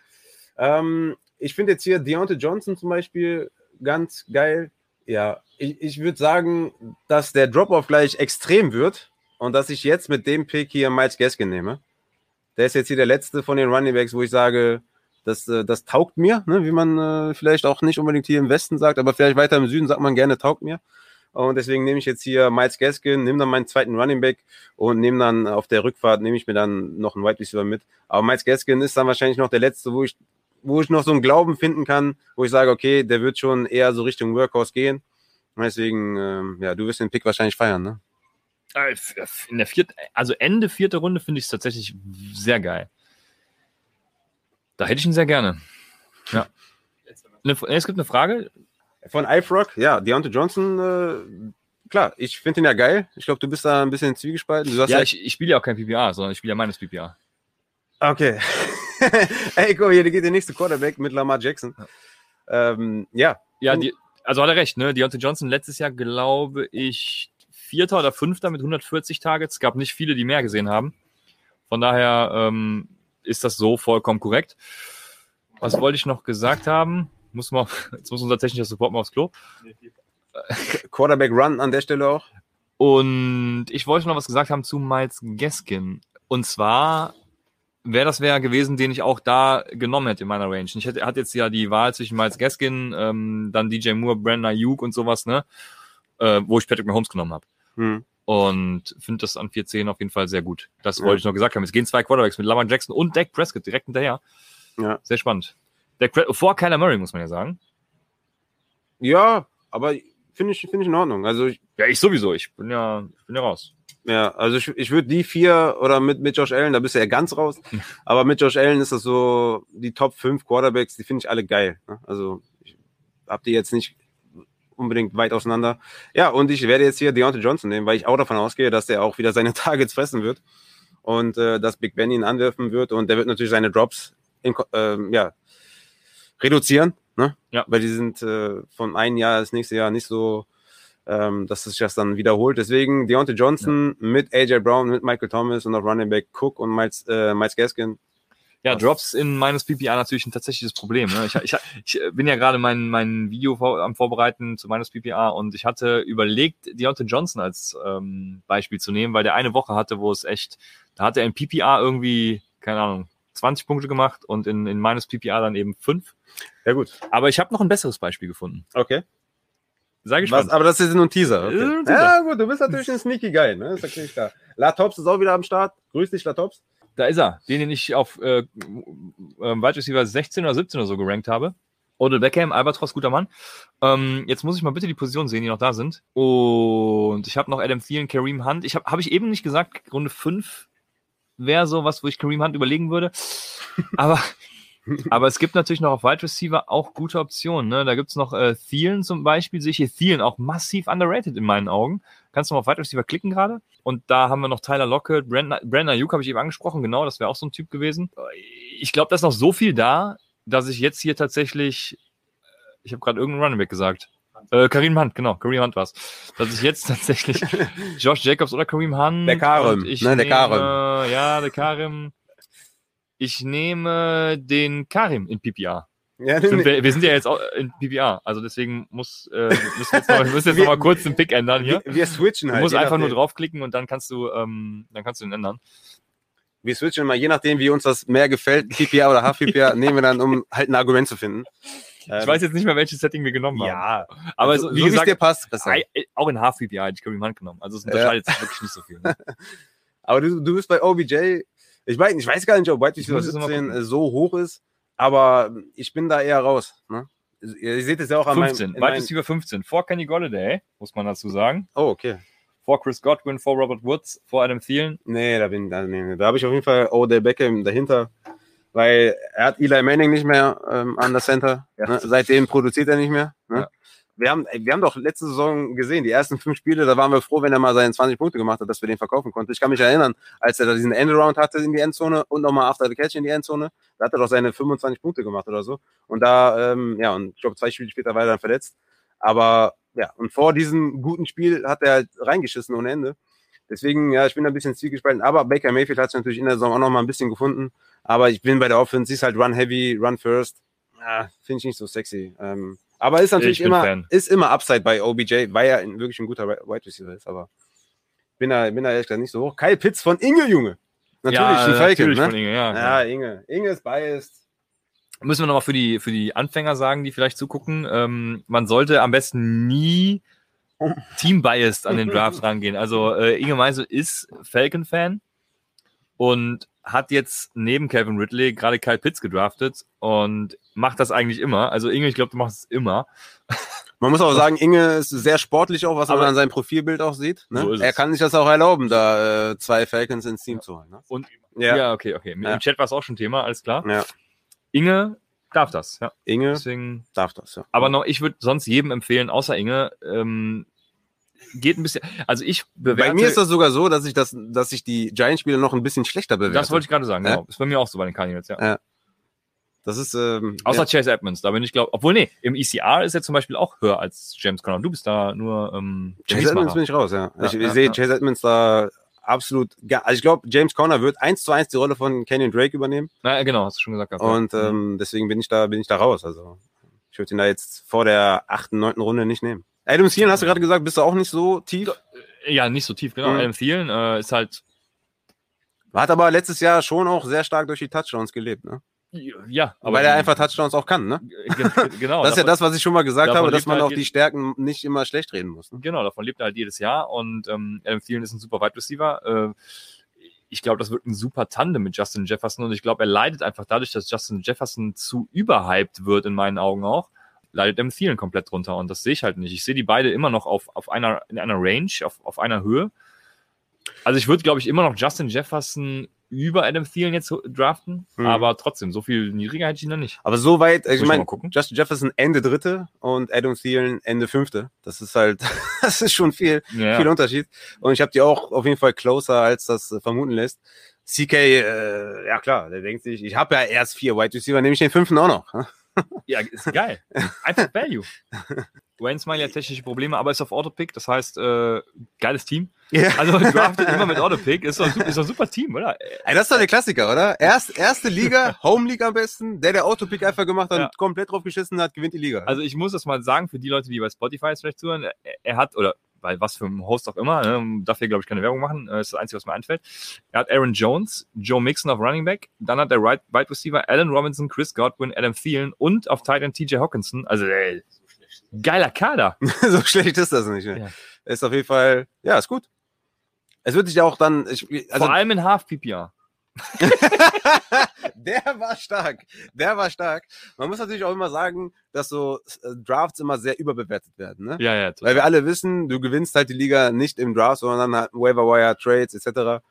Ähm, ich finde jetzt hier Deontay Johnson zum Beispiel ganz geil. Ja, ich, ich würde sagen, dass der Drop-Off gleich extrem wird und dass ich jetzt mit dem Pick hier Miles Gaskin nehme. Der ist jetzt hier der letzte von den Running Backs, wo ich sage, das, äh, das taugt mir, ne? wie man äh, vielleicht auch nicht unbedingt hier im Westen sagt, aber vielleicht weiter im Süden sagt man gerne, taugt mir. Und deswegen nehme ich jetzt hier Miles Gaskin, nehme dann meinen zweiten Running Back und nehme dann auf der Rückfahrt, nehme ich mir dann noch einen Wide Receiver mit. Aber Miles Gaskin ist dann wahrscheinlich noch der letzte, wo ich, wo ich noch so einen Glauben finden kann, wo ich sage, okay, der wird schon eher so Richtung Workhorse gehen. Und deswegen, ähm, ja, du wirst den Pick wahrscheinlich feiern, ne?
Äh, In der vierten, also Ende vierte Runde finde ich es tatsächlich sehr geil. Da hätte ich ihn sehr gerne.
Man-
Eine, es gibt eine Frage.
Von iFrog, ja, Deontay Johnson, äh, klar, ich finde ihn ja geil. Ich glaube, du bist da ein bisschen zwiegespalten. Hast
Ja, ich, ich spiele ja auch kein PPA, sondern ich spiele ja meines PPA.
Okay. Ey, guck, hier geht der nächste Quarterback mit Lamar Jackson. Ähm, ja,
Ja,
Oh.
die, also hat er recht, ne? Deontay Johnson letztes Jahr, glaube ich, Vierter oder Fünfter mit 140 Targets. Es gab nicht viele, die mehr gesehen haben. Von daher ähm, ist das so vollkommen korrekt. Was wollte ich noch gesagt haben? Muss mal, jetzt muss unser technischer Support mal aufs Klo.
Quarterback Run an der Stelle auch.
Und ich wollte noch was gesagt haben zu Miles Gaskin. Und zwar wäre das wäre gewesen, den ich auch da genommen hätte in meiner Range. Ich hätte, hatte jetzt ja die Wahl zwischen Miles Gaskin, ähm, dann DJ Moore, Brandon Ayuk und sowas, ne? Äh, wo ich Patrick Mahomes genommen habe.
Hm.
Und finde das an 410 auf jeden Fall sehr gut. Das
Ja.
wollte ich noch gesagt haben. Es gehen zwei Quarterbacks mit Lamar Jackson und Dak Prescott direkt hinterher.
Ja.
Sehr spannend. Pre vor Kyler Murray, muss man ja sagen.
Ja, aber finde ich, finde ich in Ordnung. Also ich,
Ja, ich sowieso. Ich bin ja, ich bin ja raus.
Ja, also ich, ich würde die vier oder mit, mit Josh Allen, da bist du ja ganz raus. Aber mit Josh Allen ist das so, die Top 5 Quarterbacks, die finde ich alle geil. Ne? Also ich hab die jetzt nicht unbedingt weit auseinander. Ja, und ich werde jetzt hier Deontay Johnson nehmen, weil ich auch davon ausgehe, dass der auch wieder seine Targets fressen wird und äh, dass Big Ben ihn anwerfen wird und der wird natürlich seine Drops in, ähm, ja, reduzieren. Ne?
Ja.
Weil die sind äh, von einem Jahr ins nächste Jahr nicht so ähm, dass sich das dann wiederholt. Deswegen Deontay Johnson mit AJ Brown, mit Michael Thomas und auf Running Back Cook und Miles, äh, Miles Gaskin.
Ja? Drops in meines PPA natürlich ein tatsächliches Problem. Ne? Ich, ich, ich bin ja gerade mein, mein Video vor, am Vorbereiten zu meines PPA und ich hatte überlegt, Deontay Johnson als ähm, Beispiel zu nehmen, weil der eine Woche hatte, wo es echt, da hat er in PPA irgendwie, keine Ahnung, 20 Punkte gemacht und in, in meines PPA dann eben 5.
Ja gut.
Aber ich habe noch ein besseres Beispiel gefunden.
Okay.
Sei
Was,
gespannt.
aber das ist nur ein Teaser. Okay.
ein Teaser.
Ja gut, du bist natürlich ein sneaky Guy. Ne? Ist natürlich klar. La Tops ist auch wieder am Start. Grüß dich, La Tops.
Da ist er, den, den ich auf äh, äh, Wide Receiver 16 oder 17 oder so gerankt habe. Odell Beckham, Albatros, guter Mann. Ähm, jetzt muss ich mal bitte die Positionen sehen, die noch da sind. Und ich habe noch Adam Thielen, Kareem Hunt. Ich habe hab ich eben nicht gesagt, Runde 5 wäre so was, wo ich Kareem Hunt überlegen würde. Aber, aber es gibt natürlich noch auf Wide Receiver auch gute Optionen. Ne? Da gibt's noch äh, Thielen zum Beispiel. Sehe ich hier Thielen auch massiv underrated in meinen Augen. Kannst du mal auf Wide Receiver klicken gerade? Und da haben wir noch Tyler Lockett, Brandon, Ayuk habe ich eben angesprochen, genau, das wäre auch so ein Typ gewesen. Ich glaube, da ist noch so viel da, dass ich jetzt hier tatsächlich, ich habe gerade irgendeinen Running Back gesagt. Äh, Kareem Hunt, genau, Kareem Hunt war's. Dass ich jetzt tatsächlich Josh Jacobs oder Kareem Hunt.
Der Karim,
und ich
ne, der Karim.
Ja, der Karim. Ich nehme den Karim in PPR.
Ja,
Sind wir, wir sind ja jetzt auch in PPR, also deswegen muss, äh, müssen wir jetzt noch, wir müssen jetzt noch mal kurz den Pick ändern hier.
wir, wir switchen
Du
halt.
musst
je
einfach nur
nachdem.
draufklicken und dann kannst du, ähm, dann kannst du den ändern.
Wir switchen mal, je nachdem, wie uns das mehr gefällt, PPR oder Half-PPR, nehmen wir dann, um halt ein Argument zu finden.
Ich weiß jetzt nicht mehr, welches Setting wir genommen haben.
ja,
aber
so,
so,
wie
wie
es dir
gesagt,
passt,
auch in Half-PPR hätte ich Kareem Hunt genommen. Also es unterscheidet sich wirklich nicht so viel. Ne?
Aber du, du bist bei OBJ. Ich weiß, ich weiß gar nicht, ob White
Ich muss jetzt noch mal
17
gucken.
äh, so hoch ist, aber ich bin da eher raus. Ne? Ihr seht es ja auch an
15,
meinem. in
Wide
meinem
Receiver 15. Vor Kenny Golladay, muss man dazu sagen.
oh, okay.
Vor Chris Godwin, vor Robert Woods, vor Adam Thielen.
Nee, da bin da, nee. da habe ich auf jeden Fall Odell Beckham dahinter, weil er hat Eli Manning nicht mehr ähm, an der Center.
Ja.
Ne? Seitdem produziert er nicht mehr. Ne?
Ja.
Wir, haben, wir haben doch letzte Saison gesehen, die ersten fünf Spiele, da waren wir froh, wenn er mal seine 20 Punkte gemacht hat, dass wir den verkaufen konnten. Ich kann mich erinnern, als er da diesen Endaround hatte in die Endzone und nochmal After the Catch in die Endzone, da hat er doch seine 25 Punkte gemacht oder so. Und da, ähm, ja, und ich glaube, zwei Spiele später war er dann verletzt. Aber ja, und vor diesem guten Spiel hat er halt reingeschissen ohne Ende. Deswegen, ja, ich bin ein bisschen zwiegespalten. Aber Baker Mayfield hat sich natürlich in der Saison auch noch mal ein bisschen gefunden. Aber ich bin bei der Offense, sie ist halt Run Heavy, Run First. Ja, Finde ich nicht so sexy. Ähm, aber ist natürlich immer,
Fan.
ist immer Upside bei OBJ, weil er wirklich ein guter Wide Receiver ist. Aber bin da, bin da ehrlich gesagt nicht so hoch. Kyle Pitts von Inge, Junge. Natürlich,
ja,
ein Falcon,
natürlich
ne?
von Inge, ja.
Ja, Inge. Inge ist biased.
Müssen wir nochmal für die, für die Anfänger sagen, die vielleicht zugucken. Ähm, man sollte am besten nie team-biased an den Drafts rangehen. Also äh, Inge Meisel ist Falcon-Fan und hat jetzt neben Calvin Ridley gerade Kyle Pitts gedraftet und macht das eigentlich immer. Also Inge, ich glaube, du machst es immer.
Man muss auch sagen, Inge ist sehr sportlich auch, was man
Aber-
an seinem Profilbild auch sieht. Ne?
So
er kann sich das auch erlauben, da äh, zwei Falcons ins Team zu holen. Ne?
Und
Ja.
ja, okay, okay.
Ja.
Im Chat war es auch schon Thema, alles klar.
ja.
Inge darf das, ja.
Inge
Deswegen
darf das, ja.
Aber noch, ich würde sonst jedem empfehlen, außer Inge, ähm, geht ein bisschen. Also ich bewerte.
Bei mir ist das sogar so, dass ich das, dass ich die Giants-Spiele noch ein bisschen schlechter bewerte.
Das wollte ich gerade sagen,
Ja.
genau. Ist bei mir auch so bei den Cardinals, ja.
Ja. Das ist, ähm,
Außer
ja.
Chase Edmonds, da bin ich glaube, obwohl nee, im ECR ist er zum Beispiel auch höher als James Conner. Du bist da nur ähm,
Chase Edmonds bin ich raus, ja. Ich ich sehe. Chase Edmonds da absolut, also ich glaube, James Conner wird eins zu eins die Rolle von Kenyon Drake übernehmen
Na, genau, hast du schon gesagt. gehabt,
und ähm, deswegen bin ich da, bin ich da raus. Also ich würde ihn da jetzt vor der achten, neunten Runde nicht nehmen. Adam Thielen, hast du gerade gesagt, bist du auch nicht so tief?
ja, nicht so tief, genau.
Mhm.
Adam Thielen äh, ist halt,
Hat aber letztes Jahr schon auch sehr stark durch die Touchdowns gelebt, ne?
ja, aber
Weil er einfach Touchdowns auch kann, ne?
Ge- genau.
Das ist ja das, was ich schon mal gesagt habe, dass man
halt
auch die Stärken nicht immer schlecht reden muss. Ne?
Genau, davon lebt er halt jedes Jahr und ähm, Adam Thielen ist ein super Wide Receiver. Äh, ich glaube, das wird ein super Tandem mit Justin Jefferson und ich glaube, er leidet einfach dadurch, dass Justin Jefferson zu überhyped wird, in meinen Augen auch, leidet Adam Thielen komplett drunter und das sehe ich halt nicht. Ich sehe die beide immer noch auf, auf einer, in einer Range, auf, auf einer Höhe. Also ich würde, glaube ich, immer noch Justin Jefferson über Adam Thielen jetzt draften,
Mhm.
aber trotzdem, so viel niedriger hätte ich ihn dann nicht.
Aber so weit, ich
Muss ich
meine. Justin Jefferson Ende dritte und Adam Thielen Ende fünfte. Das ist halt, das ist schon viel,
Ja.
viel Unterschied. Und ich habe die auch auf jeden Fall closer, als das vermuten lässt. CK, äh, ja klar, der denkt sich, ich habe ja erst vier Wide Receiver, nehme ich den fünften auch noch.
Ja, ist geil. Einfach Value. Wayne Smiley hat technische Probleme, aber ist auf Autopick, das heißt, äh, geiles Team.
Ja.
Also draftet immer mit Autopick, ist doch, ein super Team, oder?
Ey, das ist doch der Klassiker, oder? Erst, erste Liga, Home League am besten, der, der Autopick einfach gemacht hat
Ja.
und komplett drauf geschissen hat, gewinnt die Liga.
Also ich muss das mal sagen, für die Leute, die bei Spotify vielleicht zuhören, er, er hat, oder bei was für einem Host auch immer, ne, darf hier, glaube ich, keine Werbung machen, äh, ist das Einzige, was mir einfällt. Er hat Aaron Jones, Joe Mixon auf Running Back, dann hat er Right, Wide Receiver Allen Robinson, Chris Godwin, Adam Thielen und auf Tight End TJ Hawkinson. Also ey, geiler Kader.
so schlecht ist das nicht. Ne?
Ja.
Ist auf jeden Fall, ja, ist gut. Es wird sich ja auch dann, ich, also
Vor allem in Half PPR.
der war stark. Der war stark. Man muss natürlich auch immer sagen, dass so äh, Drafts immer sehr überbewertet werden. Ne?
Ja, ja,
Weil wir alle wissen, du gewinnst halt die Liga nicht im Draft, sondern halt Waiver Wire, Trades etc.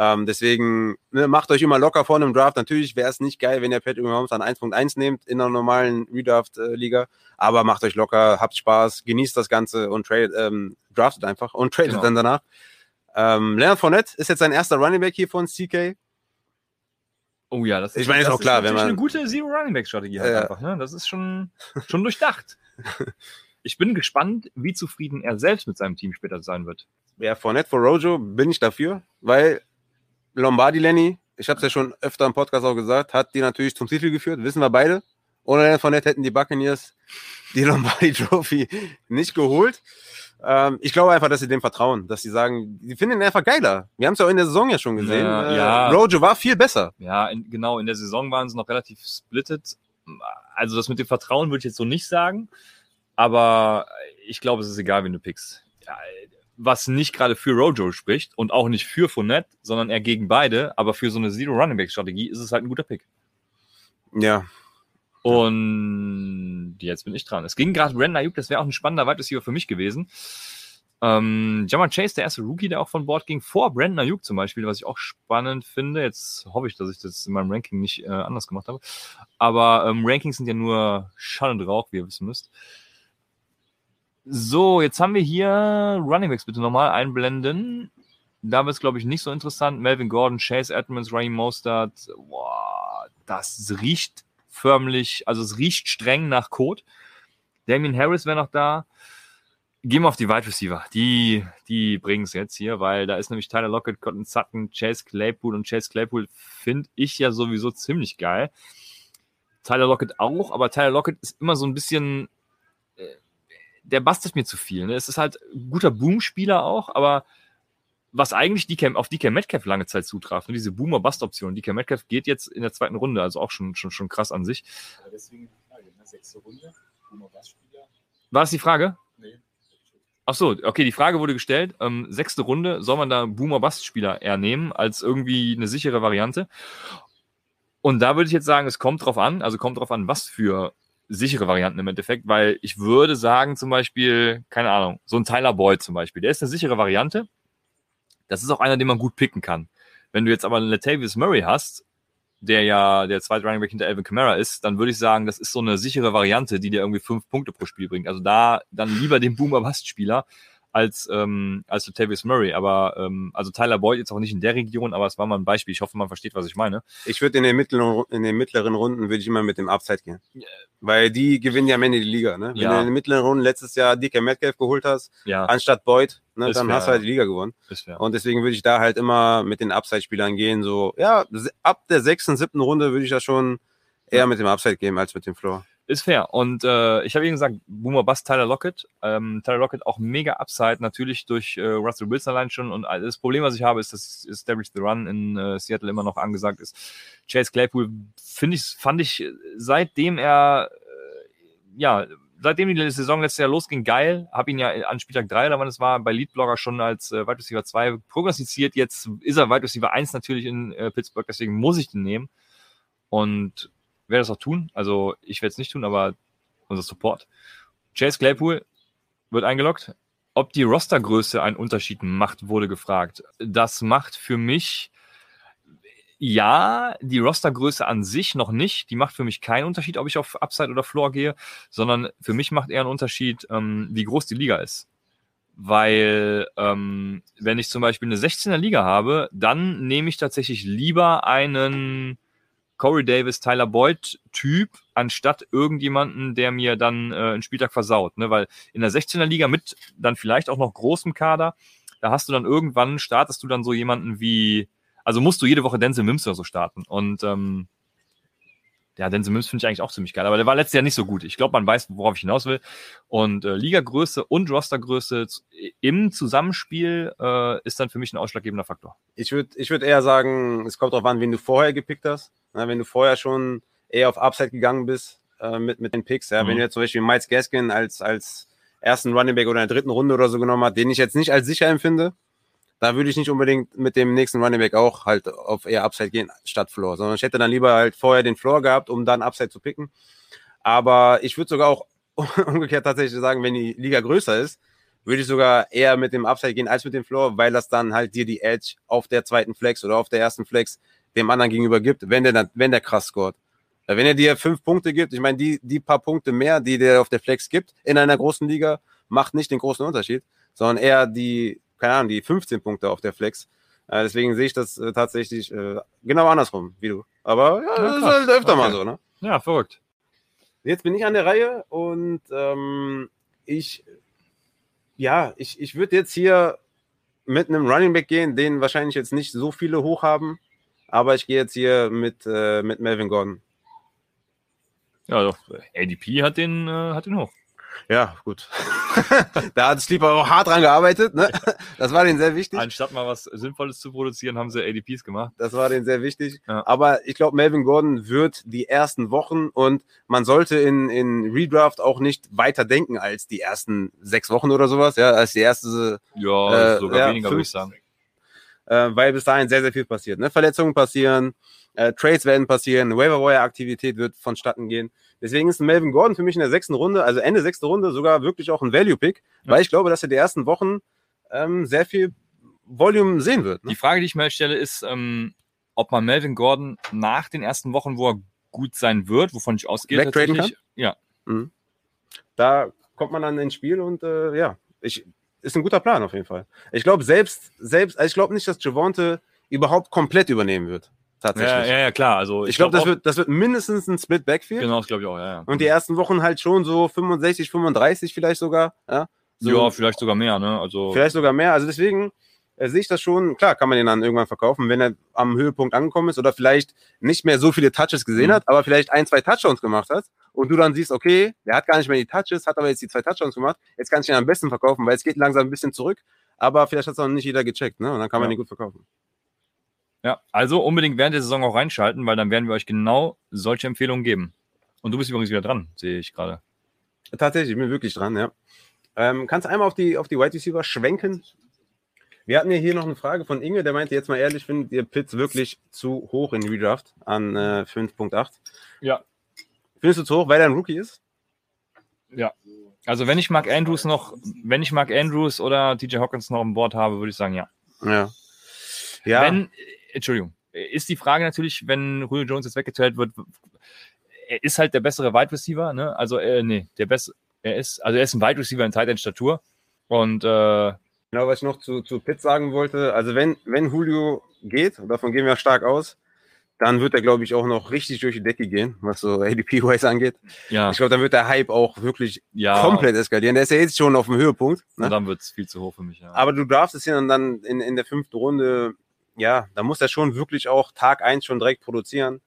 Ähm, deswegen ne, macht euch immer locker vor einem Draft. Natürlich wäre es nicht geil, wenn ihr Patrick Mahomes an 1.1 nehmt in einer normalen Redraft-Liga, aber macht euch locker, habt Spaß, genießt das Ganze und trade, ähm, draftet einfach und tradet
Genau.
dann danach. Ähm, Leonard Fournette ist jetzt sein erster Running Back hier von CK.
Oh ja, das ist,
Ich meine, ist auch klar, wenn man-
eine gute Zero Running Back Strategie halt
Ja.
einfach. Ne? Das ist schon, schon durchdacht. Ich bin gespannt, wie zufrieden er selbst mit seinem Team später sein wird.
Ja, Fournette for Rojo bin ich dafür, weil Lombardi Lenny, ich habe es ja schon öfter im Podcast auch gesagt, hat die natürlich zum Titel geführt, wissen wir beide. Ohne Leonard Fournette hätten die Buccaneers die Lombardi Trophy nicht geholt. Ähm, ich glaube einfach, dass sie dem vertrauen, dass sie sagen, die finden ihn einfach geiler. Wir haben es ja auch in der Saison ja schon gesehen.
Ja,
äh,
ja.
Rojo war viel besser.
Ja, in, genau, in der Saison waren sie noch relativ splitted. Also das mit dem Vertrauen würde ich jetzt so nicht sagen, aber ich glaube, es ist egal, wen du pickst. Ja, was nicht gerade für Rojo spricht und auch nicht für Fournette, sondern eher gegen beide, aber für so eine Zero-Running-Back-Strategie ist es halt ein guter Pick.
Ja,
Und jetzt bin ich dran. Es ging gerade Brandon Ayuk, das wäre auch ein spannender Wide Receiver für mich gewesen. Ähm, Jamar Chase, der erste Rookie, der auch von Bord ging, vor Brandon Ayuk zum Beispiel, was ich auch spannend finde. Jetzt hoffe ich, dass ich das in meinem Ranking nicht äh, anders gemacht habe. Aber ähm, Rankings sind ja nur Schall und Rauch, wie ihr wissen müsst. So, jetzt haben wir hier Runningbacks bitte nochmal einblenden. Da wird es, glaube ich, nicht so interessant. Melvin Gordon, Chase Edmonds, Raheem Mostert. Boah, das riecht förmlich, also es riecht streng nach Code. Damien Harris wäre noch da. Gehen wir auf die Wide Receiver. Die, die bringen es jetzt hier, weil da ist nämlich Tyler Lockett, Cotton Sutton, Chase Claypool und Chase Claypool finde ich ja sowieso ziemlich geil. Tyler Lockett auch, aber Tyler Lockett ist immer so ein bisschen, äh, der bastet mir zu viel. Ne? Es ist halt ein guter Boom-Spieler auch, aber was eigentlich DK, auf DK Metcalf lange Zeit zutraf, ne? diese Boomer-Bust-Option. DK Metcalf geht jetzt in der zweiten Runde, also auch schon, schon, schon krass an sich.
Ja, deswegen die Frage, ne? Sechste Runde, Boomer Bass-Spieler.
War das die Frage?
Nee.
Ach so, okay, die Frage wurde gestellt. Ähm, sechste Runde, soll man da Boomer-Bust-Spieler eher nehmen als irgendwie eine sichere Variante? Und da würde ich jetzt sagen, es kommt drauf an, also kommt drauf an, was für sichere Varianten im Endeffekt, weil ich würde sagen, zum Beispiel, keine Ahnung, so ein Tyler Boyd zum Beispiel, der ist eine sichere Variante. Das ist auch einer, den man gut picken kann. Wenn du jetzt aber einen Latavius Murray hast, der ja der zweite Running Back hinter Alvin Kamara ist, dann würde ich sagen, das ist so eine sichere Variante, die dir irgendwie fünf Punkte pro Spiel bringt. Also da dann lieber den Boomer-Bust-Spieler als, ähm, als Latavius Murray. Aber ähm, also Tyler Boyd jetzt auch nicht in der Region, aber es war mal ein Beispiel. Ich hoffe, man versteht, was ich meine.
ich würde in den mittleren, in den mittleren Runden würde ich immer mit dem Upside gehen. Weil die gewinnen ja am Ende die Liga, ne? Wenn
Ja.
du in den mittleren Runden letztes Jahr DK Metcalf geholt hast,
Ja,
anstatt Boyd, ne,
Ist
dann
fair,
hast du halt die Liga gewonnen. Und deswegen würde ich da halt immer mit den Upside-Spielern gehen. So, ja, ab der sechsten, siebten Runde würde ich da schon eher mit dem Upside gehen als mit dem Floor.
Ist fair. Und äh, ich habe eben gesagt, Boomer Bust, Tyler Lockett. Ähm, Tyler Lockett auch mega Upside, natürlich durch äh, Russell Wilson allein schon. Und das Problem, was ich habe, ist, dass Establish the Run in äh, Seattle immer noch angesagt ist. Chase Claypool finde ich, fand ich, äh, seitdem er, äh, ja, seitdem die Saison letztes Jahr losging, geil. Habe ihn ja an Spieltag 3 oder wann es war, bei Leadblogger schon als äh, Wide Receiver 2 prognostiziert. Jetzt ist er Wide Receiver 1 natürlich in äh, Pittsburgh, deswegen muss ich den nehmen. Und werde das auch tun. Also ich werde es nicht tun, aber unser Support. Chase Claypool wird eingeloggt. Ob die Rostergröße einen Unterschied macht, wurde gefragt. Das macht für mich ja die Rostergröße an sich noch nicht. Die macht für mich keinen Unterschied, ob ich auf Upside oder Floor gehe, sondern für mich macht eher einen Unterschied, ähm, wie groß die Liga ist. Weil ähm, wenn ich zum Beispiel eine 16er Liga habe, dann nehme ich tatsächlich lieber einen Corey Davis, Tyler Boyd Typ, anstatt irgendjemanden, der mir dann äh, einen Spieltag versaut. Ne? Weil in der 16er Liga mit dann vielleicht auch noch großem Kader, da hast du dann irgendwann, startest du dann so jemanden wie, also musst du jede Woche Denzel Mims oder so starten. Und ähm, ja, Denzel Mims finde ich eigentlich auch ziemlich geil, aber der war letztes Jahr nicht so gut. Ich glaube, man weiß, worauf ich hinaus will. Und äh, Ligagröße und Rostergröße im Zusammenspiel äh, ist dann für mich ein ausschlaggebender Faktor.
Ich würde ich würd eher sagen, es kommt darauf an, wen du vorher gepickt hast. Na, wenn du vorher schon eher auf Upside gegangen bist äh, mit, mit den Picks. Ja?
Mhm.
Wenn du jetzt zum Beispiel Miles Gaskin als, als ersten Running Back oder in der dritten Runde oder so genommen hast, den ich jetzt nicht als sicher empfinde, da würde ich nicht unbedingt mit dem nächsten Running Back auch halt auf eher Upside gehen statt Floor, sondern ich hätte dann lieber halt vorher den Floor gehabt, um dann Upside zu picken. Aber ich würde sogar auch umgekehrt tatsächlich sagen, wenn die Liga größer ist, würde ich sogar eher mit dem Upside gehen als mit dem Floor, weil das dann halt dir die Edge auf der zweiten Flex oder auf der ersten Flex dem anderen gegenüber gibt, wenn der, dann- wenn der krass scoret. Weil Wenn er dir fünf Punkte gibt, ich meine, die, die paar Punkte mehr, die der auf der Flex gibt in einer großen Liga, macht nicht den großen Unterschied, sondern eher die, keine Ahnung, die 15 Punkte auf der Flex. Äh, deswegen sehe ich das äh, tatsächlich äh, genau andersrum, wie du. Aber ja, das ist halt öfter mal
Okay.
so, ne?
Ja, verrückt.
Jetzt bin ich an der Reihe und ähm, ich, ja, ich, ich würde jetzt hier mit einem Running Back gehen, den wahrscheinlich jetzt nicht so viele hoch haben, aber ich gehe jetzt hier mit, äh, mit Melvin Gordon.
Ja, doch. ADP hat den, äh, hat den hoch.
Ja, gut. da hat Sleeper auch hart dran gearbeitet, ne? Das war denen sehr wichtig.
Anstatt mal was Sinnvolles zu produzieren, haben sie ADPs gemacht.
Das war denen sehr wichtig.
Ja.
Aber ich glaube, Melvin Gordon wird die ersten Wochen und man sollte in, in Redraft auch nicht weiter denken als die ersten sechs Wochen oder sowas, ja, als die erste
Ja,
Äh,
sogar
ja,
weniger, würde ich sagen.
äh, weil bis dahin sehr, sehr viel passiert. Ne? Verletzungen passieren, äh, Trades werden passieren, Waiver-Wire-Aktivität wird vonstatten gehen. Deswegen ist Melvin Gordon für mich in der sechsten Runde, also Ende sechste Runde, sogar wirklich auch ein Value-Pick,
Ja.
weil ich glaube, dass er die ersten Wochen ähm, sehr viel Volume sehen wird. Ne?
Die Frage, die ich mir stelle, ist, ähm, ob man Melvin Gordon nach den ersten Wochen, wo er gut sein wird, wovon ich ausgehe,
Wegtraden
tatsächlich- Ja,
Da kommt man dann ins Spiel und äh, ja, ich, ist ein guter Plan auf jeden Fall. Ich glaube selbst, selbst, also ich glaube nicht, dass Javonte überhaupt komplett übernehmen wird. Tatsächlich.
ja, ja, ja, klar. Also
ich glaube, das
auch-
wird, das wird mindestens ein Split Backfield.
Genau, das glaube ich auch, ja. ja.
Und die ersten Wochen halt schon so 65, 35 vielleicht sogar. Ja, so,
ja, vielleicht sogar mehr, ne? Also,
vielleicht sogar mehr. Also deswegen äh, sehe ich das schon. Klar, kann man den dann irgendwann verkaufen, wenn er am Höhepunkt angekommen ist oder vielleicht nicht mehr so viele Touches gesehen
Mhm.
hat, aber vielleicht ein, zwei Touchdowns gemacht hat. Und du dann siehst, okay, der hat gar nicht mehr die Touches, hat aber jetzt die zwei Touchdowns gemacht. Jetzt kann ich ihn am besten verkaufen, weil es geht langsam ein bisschen zurück. Aber vielleicht hat es noch nicht jeder gecheckt, ne? Und dann kann man
Ja.
ihn gut verkaufen.
Ja, also unbedingt während der Saison auch reinschalten, weil dann werden wir euch genau solche Empfehlungen geben. Und du bist übrigens wieder dran, sehe ich gerade.
Tatsächlich, ich bin wirklich dran, ja. Ähm, kannst du einmal auf die, auf die Wide Receiver schwenken? Wir hatten ja hier noch eine Frage von Inge, der meinte jetzt mal ehrlich, findet ihr Pitts wirklich zu hoch in Redraft an äh, 5.8?
Ja.
Findest du zu hoch, weil er ein Rookie ist?
Also wenn ich Mark Andrews noch, wenn ich Mark Andrews oder TJ Hawkins noch an Bord habe, würde ich sagen, ja.
Ja. Ja,
Wenn, Entschuldigung, ist die Frage natürlich, wenn Julio Jones jetzt weggeteilt wird, er ist halt der bessere Wide Receiver, ne? Also, äh, nee, der beste, er ist, also er ist ein Wide Receiver in Tight End Statur und äh,
genau, was ich noch zu, zu Pitts sagen wollte. Also wenn, wenn Julio geht, und davon gehen wir stark aus, dann wird er, glaube ich, auch noch richtig durch die Decke gehen, was so ADP-Wise angeht.
ja,
Ich glaube, dann wird der Hype auch wirklich
ja,
komplett eskalieren. Der ist ja jetzt schon auf dem Höhepunkt. Ne?
und dann wird es viel zu hoch für mich. Ja.
Aber du darfst es ja dann in, in der fünften Runde, ja, da muss er schon wirklich auch Tag eins schon direkt produzieren.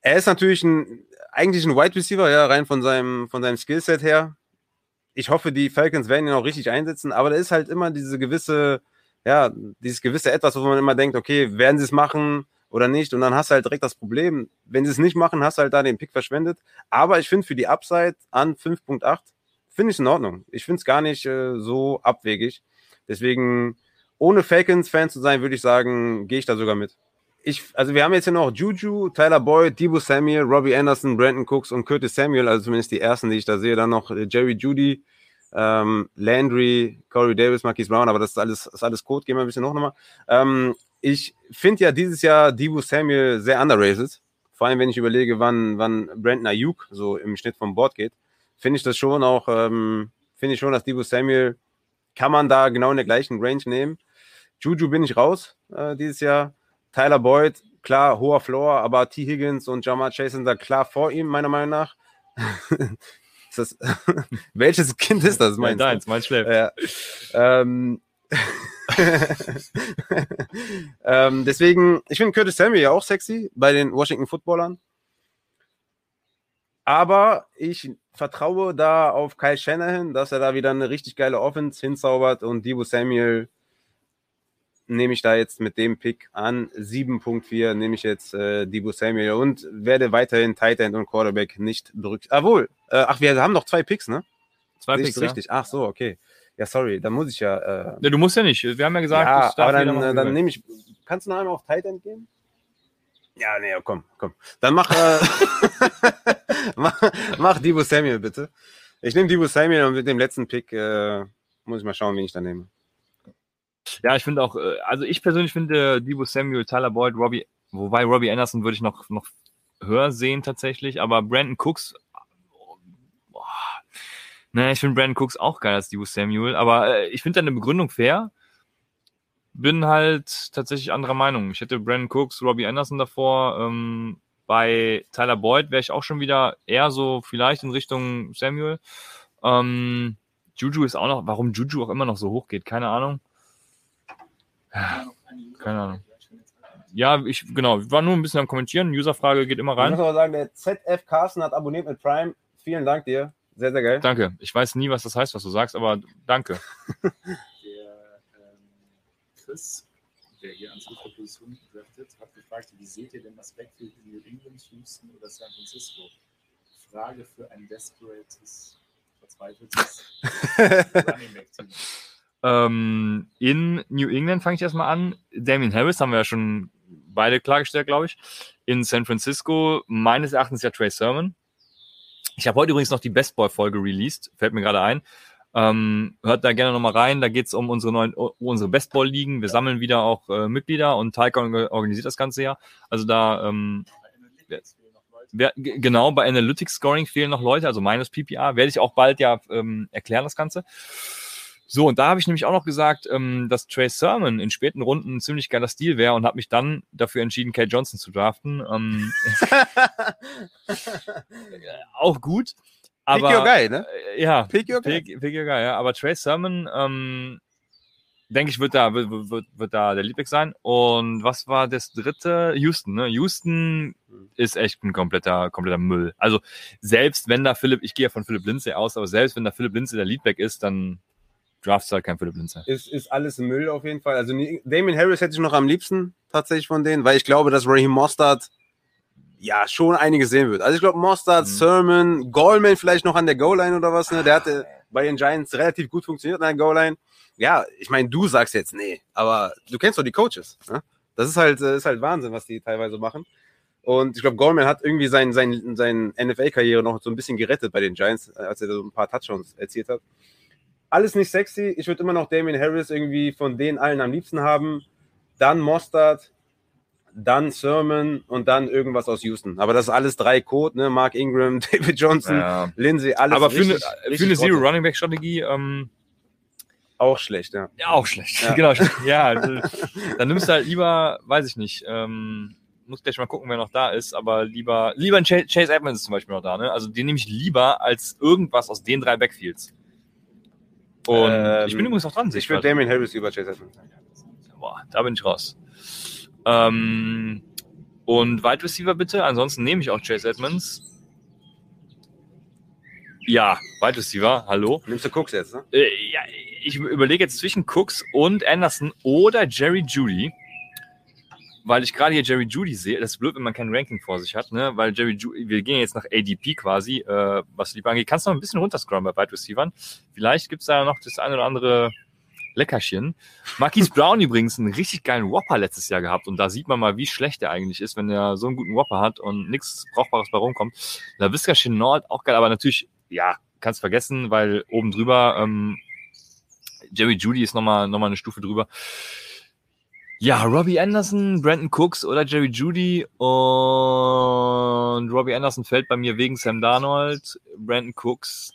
Er ist natürlich ein, eigentlich ein Wide Receiver, ja, rein von seinem, von seinem Skillset her. Ich hoffe, die Falcons werden ihn auch richtig einsetzen, aber da ist halt immer diese gewisse, ja, dieses gewisse Etwas, wo man immer denkt, okay, werden sie es machen oder nicht? Und dann hast du halt direkt das Problem, wenn sie es nicht machen, hast du halt da den Pick verschwendet. Aber ich finde für die Upside an 5.8, finde ich es in Ordnung. Ich finde es gar nicht äh, so abwegig. Deswegen, ohne Falcons-Fan zu sein, würde ich sagen, gehe ich da sogar mit. Ich, also wir haben jetzt hier noch Juju, Tyler Boyd, Debo Samuel, Robbie Anderson, Brandon Cooks und Curtis Samuel, also zumindest die ersten, die ich da sehe. Dann noch äh, Jerry Judy, ähm, Landry, Corey Davis, Marquise Brown, aber das ist alles, ist alles Code. Gehen wir ein bisschen hoch nochmal. Ähm, ich finde ja dieses Jahr Debo Samuel sehr underrated. Vor allem, wenn ich überlege, wann, wann Brandon Ayuk so im Schnitt vom Board geht, finde ich das schon auch, ähm, finde ich schon, dass Debo Samuel kann man da genau in der gleichen Range nehmen. Juju bin ich raus äh, dieses Jahr. Tyler Boyd, klar, hoher Floor, aber T. Higgins und Jamar Chase sind da klar vor ihm, meiner Meinung nach. das, welches Kind ist das? du?
deins, mein schläft.
Ja. Ähm, ähm, deswegen, ich finde Curtis Samuel ja auch sexy bei den Washington Footballern. Aber ich vertraue da auf Kyle Shanahan, dass er da wieder eine richtig geile Offense hinzaubert und Debo Samuel nehme ich da jetzt mit dem Pick an. 7.4 nehme ich jetzt äh, Debo Samuel und werde weiterhin Tight End und Quarterback nicht berücksichtigen. Jawohl. Äh, ach, wir haben noch zwei Picks, ne?
Zwei
Sehe
Picks, ja.
richtig. Ach so, okay. Ja, sorry, da muss ich ja. Äh,
Ja, du musst ja nicht. Wir haben ja gesagt,
ja, aber dann, äh, dann nehme ich. Kannst du noch einmal auf Tight End gehen? Ja, nee, komm, komm. Dann mach, äh, mach, mach Debo Samuel bitte. Ich nehme Debo Samuel und mit dem letzten Pick äh, muss ich mal schauen, wen ich da nehme.
Ja, ich finde auch, äh, also ich persönlich finde Debo Samuel, Tyler Boyd, Robbie, wobei Robbie Anderson würde ich noch, noch höher sehen tatsächlich, aber Brandon Cooks, boah, ne, ich finde Brandon Cooks auch geil als Debo Samuel, aber äh, ich finde deine Begründung fair bin halt tatsächlich anderer Meinung. Ich hätte Brandon Cooks, Robbie Anderson davor. Ähm, bei Tyler Boyd wäre ich auch schon wieder eher so vielleicht in Richtung Samuel. Ähm, Juju ist auch noch, warum Juju auch immer noch so hoch geht, keine Ahnung. Keine Ahnung. Ja, ich, genau, ich war nur ein bisschen am Kommentieren. Userfrage geht immer
Ich muss
rein.
aber sagen, der ZF Carsten hat abonniert mit Prime. Vielen Dank dir. Sehr, sehr geil.
Danke. Ich weiß nie, was das heißt, was du sagst, aber danke.
Der ähm, Chris, der hier an zweiter Position draftet, hat gefragt, wie seht ihr denn das Backfield in New England, Houston oder San Francisco? Frage für ein desperates, verzweifeltes Running Back Team.
Ähm, in New England fange ich erstmal an. Damien Harris haben wir ja schon beide klargestellt, glaube ich. In San Francisco meines Erachtens ja Trey Sermon. Ich habe heute übrigens noch die Best Boy Folge released, fällt mir gerade ein. Ähm, hört da gerne nochmal rein. Da geht es um unsere neuen, um unsere Best Ball Ligen. Wir sammeln wieder auch äh, Mitglieder und orga- organisiert das ganze Jahr. Also da ähm. Wer, genau, bei Analytics Scoring fehlen noch Leute, also meines PPA. Werde ich auch bald ja ähm, erklären, das Ganze. So, und da habe ich nämlich auch noch gesagt, ähm, dass Trey Sermon in späten Runden ein ziemlich geiler Stil wäre und habe mich dann dafür entschieden, Kate Johnson zu draften. Ähm, auch gut.
Pick
Aber,
your guy, ne?
äh, Ja,
Pick your guy.
Pick, pick your guy, ja. Aber Trey Sermon, ähm, denke ich, wird da, wird, wird, wird da der Liebling sein. Und was war das dritte? Houston, ne? Houston ist echt ein kompletter, kompletter Müll. Also, selbst wenn da Philipp, ich gehe ja von Philipp Lindsay aus, aber selbst wenn da Philipp Lindsay der Leadback ist, dann draftst du halt kein Philipp Lindsay.
Ist, ist alles Müll auf jeden Fall. Also Damien Harris hätte ich noch am liebsten tatsächlich von denen, weil ich glaube, dass Raheem Mostard ja schon einiges sehen wird. Also ich glaube, Mostard,
Mhm.
Sermon, Goldman vielleicht noch an der Goal-Line oder was. Ne? Der hatte bei den Giants relativ gut funktioniert an der Goal-Line. Ja, ich meine, du sagst jetzt nee, aber du kennst doch die Coaches. Ne? Das ist halt, äh, ist halt Wahnsinn, was die teilweise machen. Und ich glaube, Goldman hat irgendwie sein, sein, sein NFL-Karriere noch so ein bisschen gerettet bei den Giants, äh, als er so ein paar Touchdowns erzielt hat. Alles nicht sexy. Ich würde immer noch Damien Harris irgendwie von denen allen am liebsten haben. Dann Mostard, dann Sermon und dann irgendwas aus Houston. Aber das ist alles drei Code, ne? Mark Ingram, David Johnson,
Ja.
Lindsay, alles
Aber für eine,
richtig-
für
richtig
eine
Grotte.
Zero-Running-Back-Strategie, ähm,
Auch schlecht, ja.
Ja, auch schlecht.
Ja.
Genau. Ja, also, dann nimmst du halt lieber, weiß ich nicht, ähm, muss gleich mal gucken, wer noch da ist, aber lieber, lieber ein Chase, Chase Edmonds ist zum Beispiel noch da, ne? Also den nehme ich lieber als irgendwas aus den drei Backfields. Und
Ähm,
ich bin übrigens noch dran,
Ich würde. Damien Harris über Chase Edmonds.
Boah, da bin ich raus. Ähm, und Wide Receiver bitte, ansonsten nehme ich auch Chase Edmonds. Ja, Wide Receiver, hallo.
Nimmst du Cooks jetzt, ne?
Äh, ja, ich überlege jetzt zwischen Cooks und Anderson oder Jerry Judy. Weil ich gerade hier Jerry Judy sehe. Das ist blöd, wenn man kein Ranking vor sich hat, ne? Weil Jerry Judy, wir gehen jetzt nach ADP quasi, äh, was die angeht. Kannst du noch ein bisschen runterscrollen bei Wide Receivern? Vielleicht gibt's da noch das eine oder andere Leckerchen. Marquise Brown übrigens einen richtig geilen Whopper letztes Jahr gehabt. Und da sieht man mal, wie schlecht er eigentlich ist, wenn er so einen guten Whopper hat und nichts Brauchbares bei rumkommt. LaVisca Chenault auch geil, aber natürlich, ja, kannst vergessen, weil oben drüber ähm, Jerry Judy ist nochmal noch mal eine Stufe drüber. Ja, Robbie Anderson, Brandon Cooks oder Jerry Judy und Robbie Anderson fällt bei mir wegen Sam Darnold. Brandon Cooks,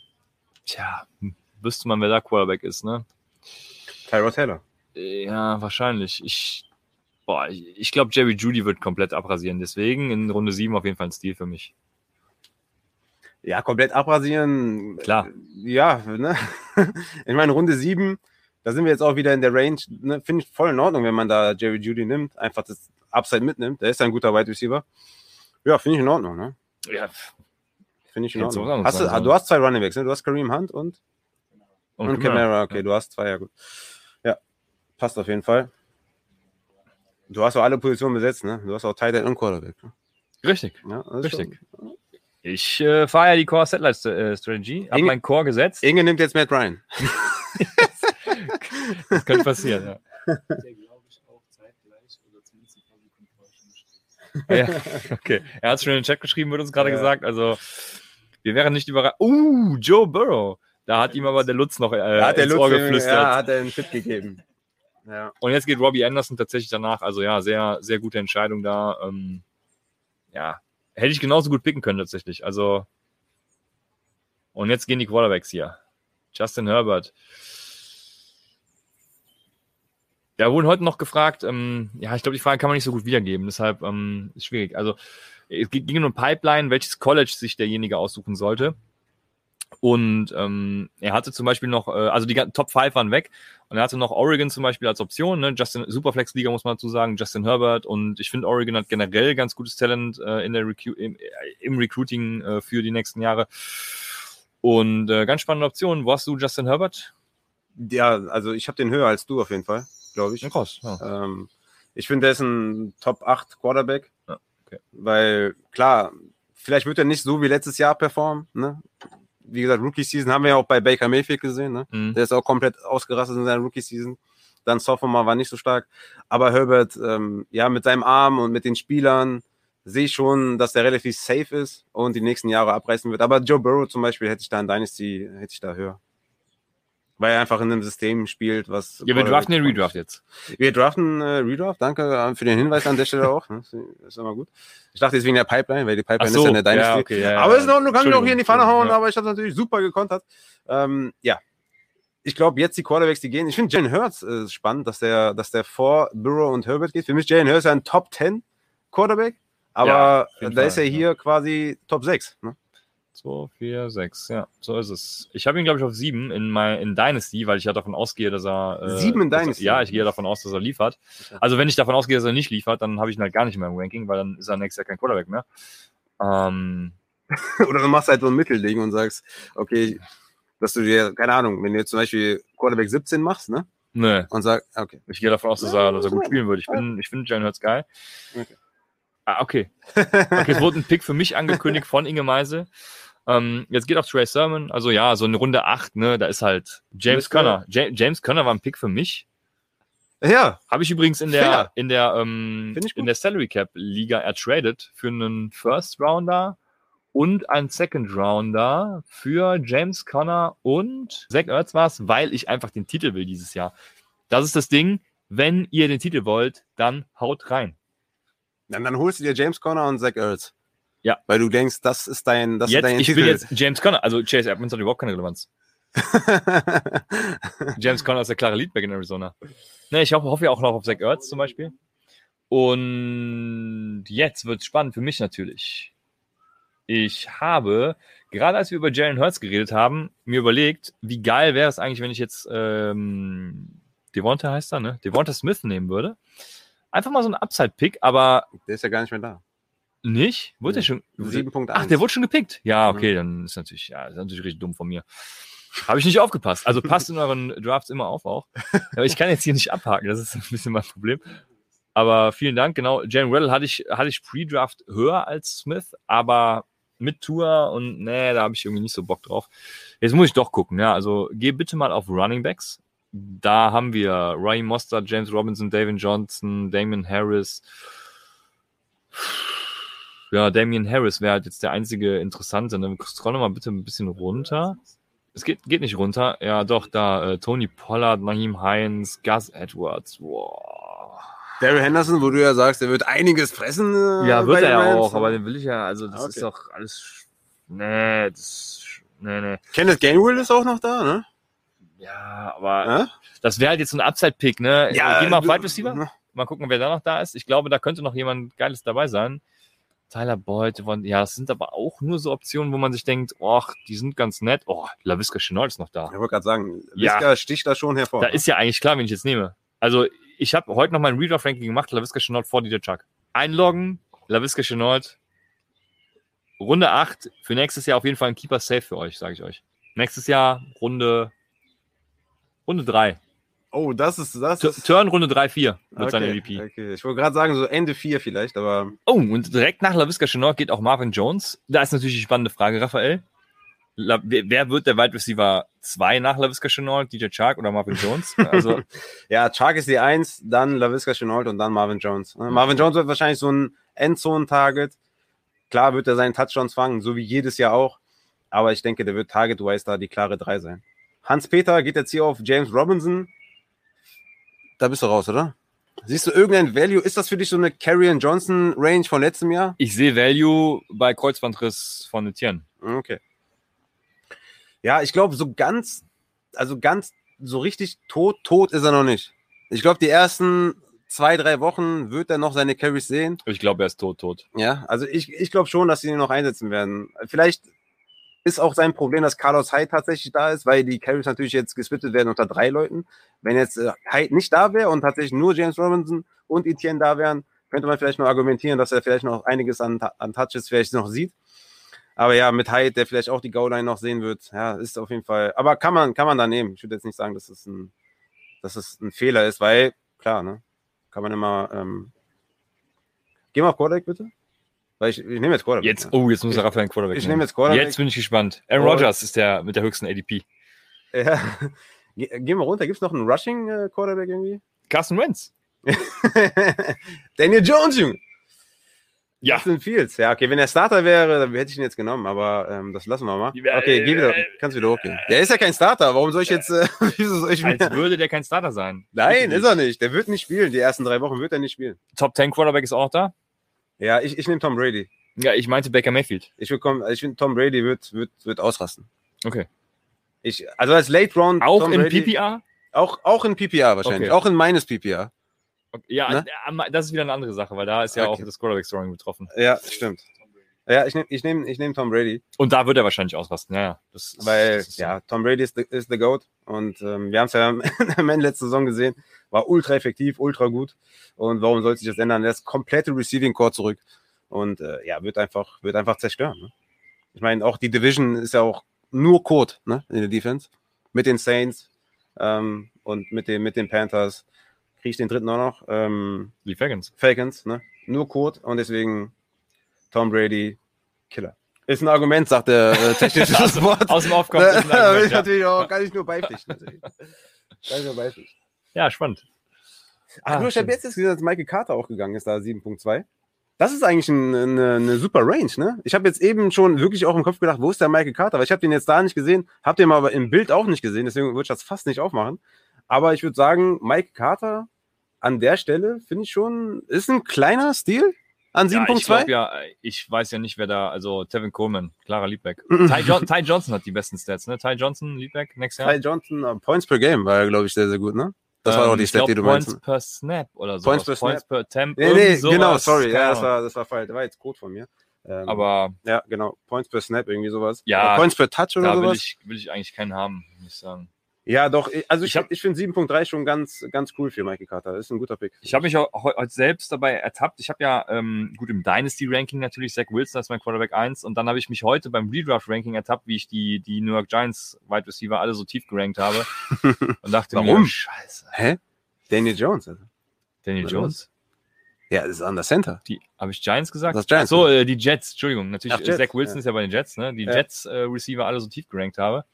tja, hm, wüsste man, wer da Quarterback ist, ne?
Tyrod Taylor.
Ja, wahrscheinlich. Ich, boah, ich, glaube, Jerry Judy wird komplett abrasieren. Deswegen in Runde 7 auf jeden Fall ein Stil für mich.
Ja, komplett abrasieren.
Klar.
Ja, ne? Ich meine, Runde 7, da sind wir jetzt auch wieder in der Range. Ne? Finde ich voll in Ordnung, wenn man da Jerry Judy nimmt, einfach das Upside mitnimmt. Der ist ein guter Wide Receiver. Ja, finde ich in Ordnung, ne?
Ja,
Finde ich in
so
Ordnung.
sagen
Hast du,
sollen.
du hast zwei Running Backs, ne? Du hast Kareem Hunt und,
und,
und Camara. Okay, du hast zwei, ja gut. Ja, passt auf jeden Fall. Du hast auch alle Positionen besetzt, ne? Du hast auch Tight End und Quarterback. Ne?
Richtig.
Ja,
Richtig. Ich äh, fahre ja die Core Satellite äh, Strategy, habe mein Core gesetzt.
Schon. Inge nimmt jetzt Matt Ryan.
Das könnte passieren, ja.
Der glaube ich auch zeitgleich oder zumindest ein paar Sekunden vorher schon geschrieben.
ja. Okay. Er hat es schon in den Chat geschrieben, wird uns gerade
Ja.
gesagt. Also, wir wären nicht überrascht. Uh, Joe Burrow. Da hat ihm aber der Lutz noch äh,
Da hat der Lutz,
Ohr geflüstert.
ja, hat er einen Tipp gegeben. Ja.
Und jetzt geht Robbie Anderson tatsächlich danach. Also ja, sehr, sehr gute Entscheidung da. Ähm, ja, hätte ich genauso gut picken können tatsächlich. Also und jetzt gehen die Quarterbacks hier. Justin Herbert. Ja, wurden heute noch gefragt, ähm, ja, ich glaube, die Frage kann man nicht so gut wiedergeben, deshalb ähm, ist schwierig. Also es ging um Pipeline, welches College sich derjenige aussuchen sollte. Und ähm, er hatte zum Beispiel noch, äh, also die Top 5 waren weg und er hatte noch Oregon zum Beispiel als Option, ne? Justin, Superflex-Liga muss man dazu sagen, Justin Herbert und ich finde Oregon hat generell ganz gutes Talent äh, in der Recu im, äh, im Recruiting äh, für die nächsten Jahre. Und äh, ganz spannende Option. Wo hast du Justin Herbert?
Ja, also ich habe den höher als du auf jeden Fall, glaube ich.
Ja, krass. Ja.
Ähm, ich finde, der ist ein Top 8 Quarterback.
Ja, okay.
Weil, klar, vielleicht wird er nicht so wie letztes Jahr performen. Ne? Wie gesagt, Rookie-Season haben wir ja auch bei Baker Mayfield gesehen. Ne?
Mhm.
Der ist auch komplett ausgerastet in seiner Rookie-Season. Dann Sophomore war nicht so stark. Aber Herbert, ähm, ja, mit seinem Arm und mit den Spielern sehe ich schon, dass der relativ safe ist und die nächsten Jahre abreißen wird. Aber Joe Burrow zum Beispiel hätte ich da in Dynasty, hätte ich da höher. Weil er einfach in einem System spielt, was.
Ja, wir draften den Redraft jetzt.
Wir draften äh, Redraft, danke äh, für den Hinweis an der Stelle auch. Das ist immer gut. Ich dachte jetzt wegen der Pipeline, weil die Pipeline
so,
ist ja eine Dynasty.
ja, okay, ja,
aber ist in Ordnung, kann ich auch hier in die Pfanne hauen,
ja.
aber ich habe natürlich super gekontert. Ähm, ja. Ich glaube, jetzt die Quarterbacks, die gehen. Ich finde Jalen Hurts äh, spannend, dass der, dass der vor Burrow und Herbert geht. Für mich Jalen Hurts ja ein Top 10 Quarterback, aber da
Fall,
ist er hier quasi Top 6. Ne?
2, 4, 6, ja, so ist es. Ich habe ihn, glaube ich, auf 7 in, mein, in Dynasty, weil ich ja davon ausgehe, dass er. Äh,
Sieben in
dass er-
Dynasty?
Ja, ich gehe davon aus, dass er liefert. Also, wenn ich davon ausgehe, dass er nicht liefert, dann habe ich ihn halt gar nicht mehr im Ranking, weil dann ist er nächstes Jahr kein Quarterback mehr. Ähm,
Oder du machst halt so ein Mittelding und sagst, okay, dass du dir, keine Ahnung, wenn du jetzt zum Beispiel Quarterback 17 machst, ne?
ne,
Und sagst, okay.
ich gehe davon aus, dass er, dass er gut spielen würde. Ich finde ich find Jalen Hurts geil.
Okay.
Ah, okay. Okay, es wurde ein Pick für mich angekündigt von Inge Meise. Ähm, jetzt geht auch Trey Sermon. Also ja, so eine Runde 8, ne? Da ist halt James
Conner.
Conner. Ja, James Conner war ein Pick für mich.
Ja,
Habe ich übrigens in der,
Fair.
in der, ähm, in der Salary Cap Liga ertradet für einen First Rounder und einen Second Rounder für James Conner und Zach Ertz war's, weil ich einfach den Titel will dieses Jahr. Das ist das Ding. Wenn ihr den Titel wollt, dann haut rein.
Dann, dann holst du dir James Conner und Zach Ertz.
Ja.
Weil du denkst, das ist dein, das
jetzt,
ist dein
ich
Titel.
will jetzt James Conner, also Chase Edmonds hat überhaupt keine Relevanz. James Conner ist der klare Leadback in Arizona. Ne, ich hoffe, hoffe ja auch noch auf Zach Ertz zum Beispiel. Und jetzt wird es spannend für mich natürlich. Ich habe, gerade als wir über Jalen Hurts geredet haben, mir überlegt, wie geil wäre es eigentlich, wenn ich jetzt ähm, Devonta heißt er, ne? Devonta Smith nehmen würde. Einfach mal so ein Upside-Pick, aber
der ist ja gar nicht mehr da.
nicht? Wurde der schon?
7.1.
Ach, der wurde schon gepickt. Ja, okay, dann ist natürlich, ja, ist natürlich richtig dumm von mir. Habe ich nicht aufgepasst. Also passt in euren Drafts immer auf auch. Aber ich kann jetzt hier nicht abhaken, das ist ein bisschen mein Problem. Aber vielen Dank, genau. Jalen Waddle hatte ich, hatte ich Pre-Draft höher als Smith, aber mit Tour und nee, da habe ich irgendwie nicht so Bock drauf. Jetzt muss ich doch gucken, ja. Also geh bitte mal auf Running Backs. Da haben wir Ryan Mostert, James Robinson, David Johnson, Damon Harris. Ja, Damian Harris wäre halt jetzt der einzige Interessante. Dann scroll mal bitte ein bisschen runter. Es geht, geht nicht runter. Ja, doch, da äh, Tony Pollard, Naheem Hines, Gus Edwards. Wow.
Daryl Henderson, wo du ja sagst, der wird einiges fressen. äh,
Ja, wird er ja auch, aber den will ich ja, also das
Okay.
ist doch alles. Nee, das. Nee, nee.
Kenneth Gainwell ist auch noch da, ne?
Ja, aber
Ja,
das wäre halt jetzt so ein Upside-Pick, ne? Geh mal auf
du-
Wide Receiver. Mal gucken, wer da noch da ist. Ich glaube, da könnte noch jemand Geiles dabei sein. Tyler Boyd, ja, das sind aber auch nur so Optionen, wo man sich denkt, ach, die sind ganz nett. Oh, LaVisca Chenault ist noch da.
Ich wollte gerade sagen,
Ja.
Visca sticht da schon hervor.
Da ist ja eigentlich klar, wen ich jetzt nehme. Also, ich habe heute noch mein Redraft-Ranking gemacht, LaVisca Chenault vor DJ Chuck. Einloggen, LaVisca Chenault. Runde 8, für nächstes Jahr auf jeden Fall ein Keeper Safe für euch, sage ich euch. Nächstes Jahr Runde, Runde 3.
oh, das ist, das
T-
ist.
Turn Runde 3, 4 wird sein
okay,
MVP.
okay. Ich wollte gerade sagen, so Ende 4 vielleicht, aber
Oh, und direkt nach LaVisca Chenault geht auch Marvin Jones. Da ist natürlich die spannende Frage, Raphael. La wer, wird der Wide Receiver 2 nach LaVisca Chenault? DJ Chark oder Marvin Jones? Also,
ja, Chark ist die 1, dann LaVisca Chenault und dann Marvin Jones. Ne? Marvin Jones wird wahrscheinlich so ein Endzone-Target. Klar wird er seinen Touchdowns fangen, so wie jedes Jahr auch. Aber ich denke, der wird Target-wise da die klare 3 sein. Hans-Peter geht jetzt hier auf James Robinson. Da bist du raus, oder? Siehst du irgendein Value? Ist das für dich so eine Carrion Johnson Range von letztem Jahr?
ich sehe Value bei Kreuzbandriss von Etienne.
Okay. Ja, ich glaube, so ganz, also ganz, so richtig tot, tot ist er noch nicht. Ich glaube, die ersten zwei, drei Wochen wird er noch seine Carries sehen.
Ich glaube, er ist tot, tot.
Ja, also ich, ich glaube schon, dass sie ihn noch einsetzen werden. Vielleicht ist auch sein Problem, dass Carlos Hyde tatsächlich da ist, weil die Carries natürlich jetzt gesplittet werden unter drei Leuten. Wenn jetzt äh, Hyde nicht da wäre und tatsächlich nur James Robinson und Etienne da wären, könnte man vielleicht noch argumentieren, dass er vielleicht noch einiges an, an Touches vielleicht noch sieht. Aber ja, mit Hyde, der vielleicht auch die Goal-Line noch sehen wird, ja, ist auf jeden Fall. Aber kann man, kann man da nehmen. Ich würde jetzt nicht sagen, dass es ein, dass es ein Fehler ist, weil, klar, ne? Kann man immer. Ähm, Geh mal auf Quarterback, bitte. Weil ich, ich nehme jetzt Quarterback.
Jetzt, oh, jetzt muss er Raphael einen Quarterback
Ich
nehmen.
nehme jetzt Quarterback.
Jetzt bin ich gespannt. Aaron. Rodgers ist der mit der höchsten ADP.
Ja. Ge gehen wir runter. Gibt es noch einen Rushing äh, Quarterback irgendwie?
Carson Wentz.
Daniel Jones, Junge.
Ja.
Justin Fields. Ja, okay, wenn er Starter wäre, dann hätte ich ihn jetzt genommen, aber ähm, das lassen wir mal.
Ja,
Okay, geh wieder,
äh,
kannst wieder hochgehen. Der ist ja kein Starter, warum soll ich jetzt, äh, wieso soll ich
Als
mir...
würde der kein Starter sein.
Nein, ist er nicht. Der wird nicht spielen. Die ersten drei Wochen wird er nicht spielen.
Top 10 Quarterback ist auch noch da.
Ja, ich, ich nehme Tom Brady.
Ja, ich meinte Baker Mayfield.
Ich, will- ich finde, Tom Brady wird, wird, wird ausrasten.
Okay.
Ich, also als Late Round.
Auch
Tom
in
Brady,
PPR?
Auch, auch in PPR wahrscheinlich.
Okay.
Auch in meines PPR.
Okay. Ja,
Ne?
äh, das ist wieder eine andere Sache, weil da ist ja
Okay.
auch das Quarterback-Scoring betroffen.
Ja, stimmt. Ja, ich nehme ich nehm, ich nehm Tom Brady.
Und da wird er wahrscheinlich ausrasten. Ja. Das,
Weil,
das
ja, Tom Brady ist the, ist the GOAT. Und ähm, wir haben es ja am Ende letzte Saison gesehen. War ultra effektiv, ultra gut. Und warum sollte sich das ändern? Er ist komplette Receiving Core zurück. Und äh, ja, wird einfach, wird einfach zerstören. Ne? Ich meine, auch die Division ist ja auch nur Code ne, in der Defense. Mit den Saints ähm, und mit, den, mit den Panthers. Kriege ich den dritten auch noch. Ähm,
Die Falcons.
Falcons, ne? Nur Code. Und deswegen Tom Brady, Killer. Ist ein Argument, sagt der äh, technische
Aus-
Wort.
Aus dem Aufkommen.
Ich
ja.
natürlich auch, kann ich nur beipflichten. Kann ich nur beipflichten.
ja, spannend.
Ach,
Ah,
du, ich habe jetzt gesehen, dass Michael Carter auch gegangen ist, da 7.2. Das ist eigentlich ein, eine, eine super Range, ne? Ich habe jetzt eben schon wirklich auch im Kopf gedacht, wo ist der Michael Carter? Weil ich habe den jetzt da nicht gesehen, habe den aber im Bild auch nicht gesehen, deswegen würde ich das fast nicht aufmachen. Aber ich würde sagen, Michael Carter an der Stelle finde ich schon, ist ein kleiner Stil an
Ja, ich
7.2.
glaube ja, ich weiß ja nicht, wer da, also Tevin Coleman, Clara.
Mhm.
Ty, John, Ty Johnson hat die besten Stats, ne? Ty Johnson, Liebbeck, nächstes Jahr.
Ty Johnson, äh, Points per Game war, glaube ich, sehr, sehr gut, ne? Das war
Ähm,
doch die
ich
Stat,
glaub,
die du
Points
meinst.
per Snap oder so.
Points per
Points per Temp.
Nee, nee, genau, sorry, ja, das war, das war falsch. Das war jetzt Code von mir. Ähm,
Aber
ja, genau, Points per Snap, irgendwie sowas.
Ja,
Oder Points per Touch oder
da will
sowas.
ich, will ich eigentlich keinen haben, muss ich sagen.
Ja, doch, also ich,
Ich hab-
ich finde 7.3 schon ganz, ganz cool für Mikey Carter. Das ist ein guter Pick.
Ich habe mich auch heu- heute selbst dabei ertappt. Ich habe ja ähm, gut im Dynasty-Ranking natürlich Zach Wilson als mein Quarterback 1 und dann habe ich mich heute beim Redraft-Ranking ertappt, wie ich die, die New York Giants Wide Receiver alle so tief gerankt habe und dachte
Warum?
mir, scheiße,
Hä? Daniel Jones. Also.
Daniel? Jones?
Ja, das ist an der Center.
Die, habe ich Giants gesagt?
Das Giants,
Ach so, äh, die Jets, Entschuldigung. Natürlich,
Ach, Jets,
Zach Wilson
ja.
ist ja bei den Jets, ne? Die
Ja.
Jets-Receiver alle so tief gerankt habe.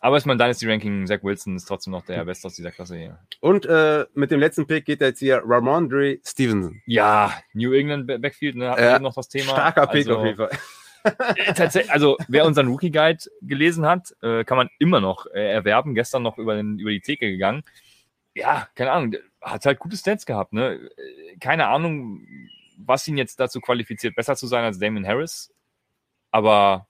Aber ist mein Dynasty-Ranking, Zach Wilson ist trotzdem noch der Beste aus dieser Klasse hier.
Und äh, mit dem letzten Pick geht jetzt hier Ramondre Stevenson.
Ja, New England Ba- Backfield, ne? Hatten
Ja,
noch das Thema.
Starker Pick
also,
auf jeden Fall.
Äh, tatsächlich, also wer unseren Rookie Guide gelesen hat, äh, kann man immer noch äh, erwerben. Gestern noch über, den, über die Theke gegangen. Ja, keine Ahnung, hat halt gute Stats gehabt. Ne? Äh, Keine Ahnung, was ihn jetzt dazu qualifiziert, besser zu sein als Damon Harris. Aber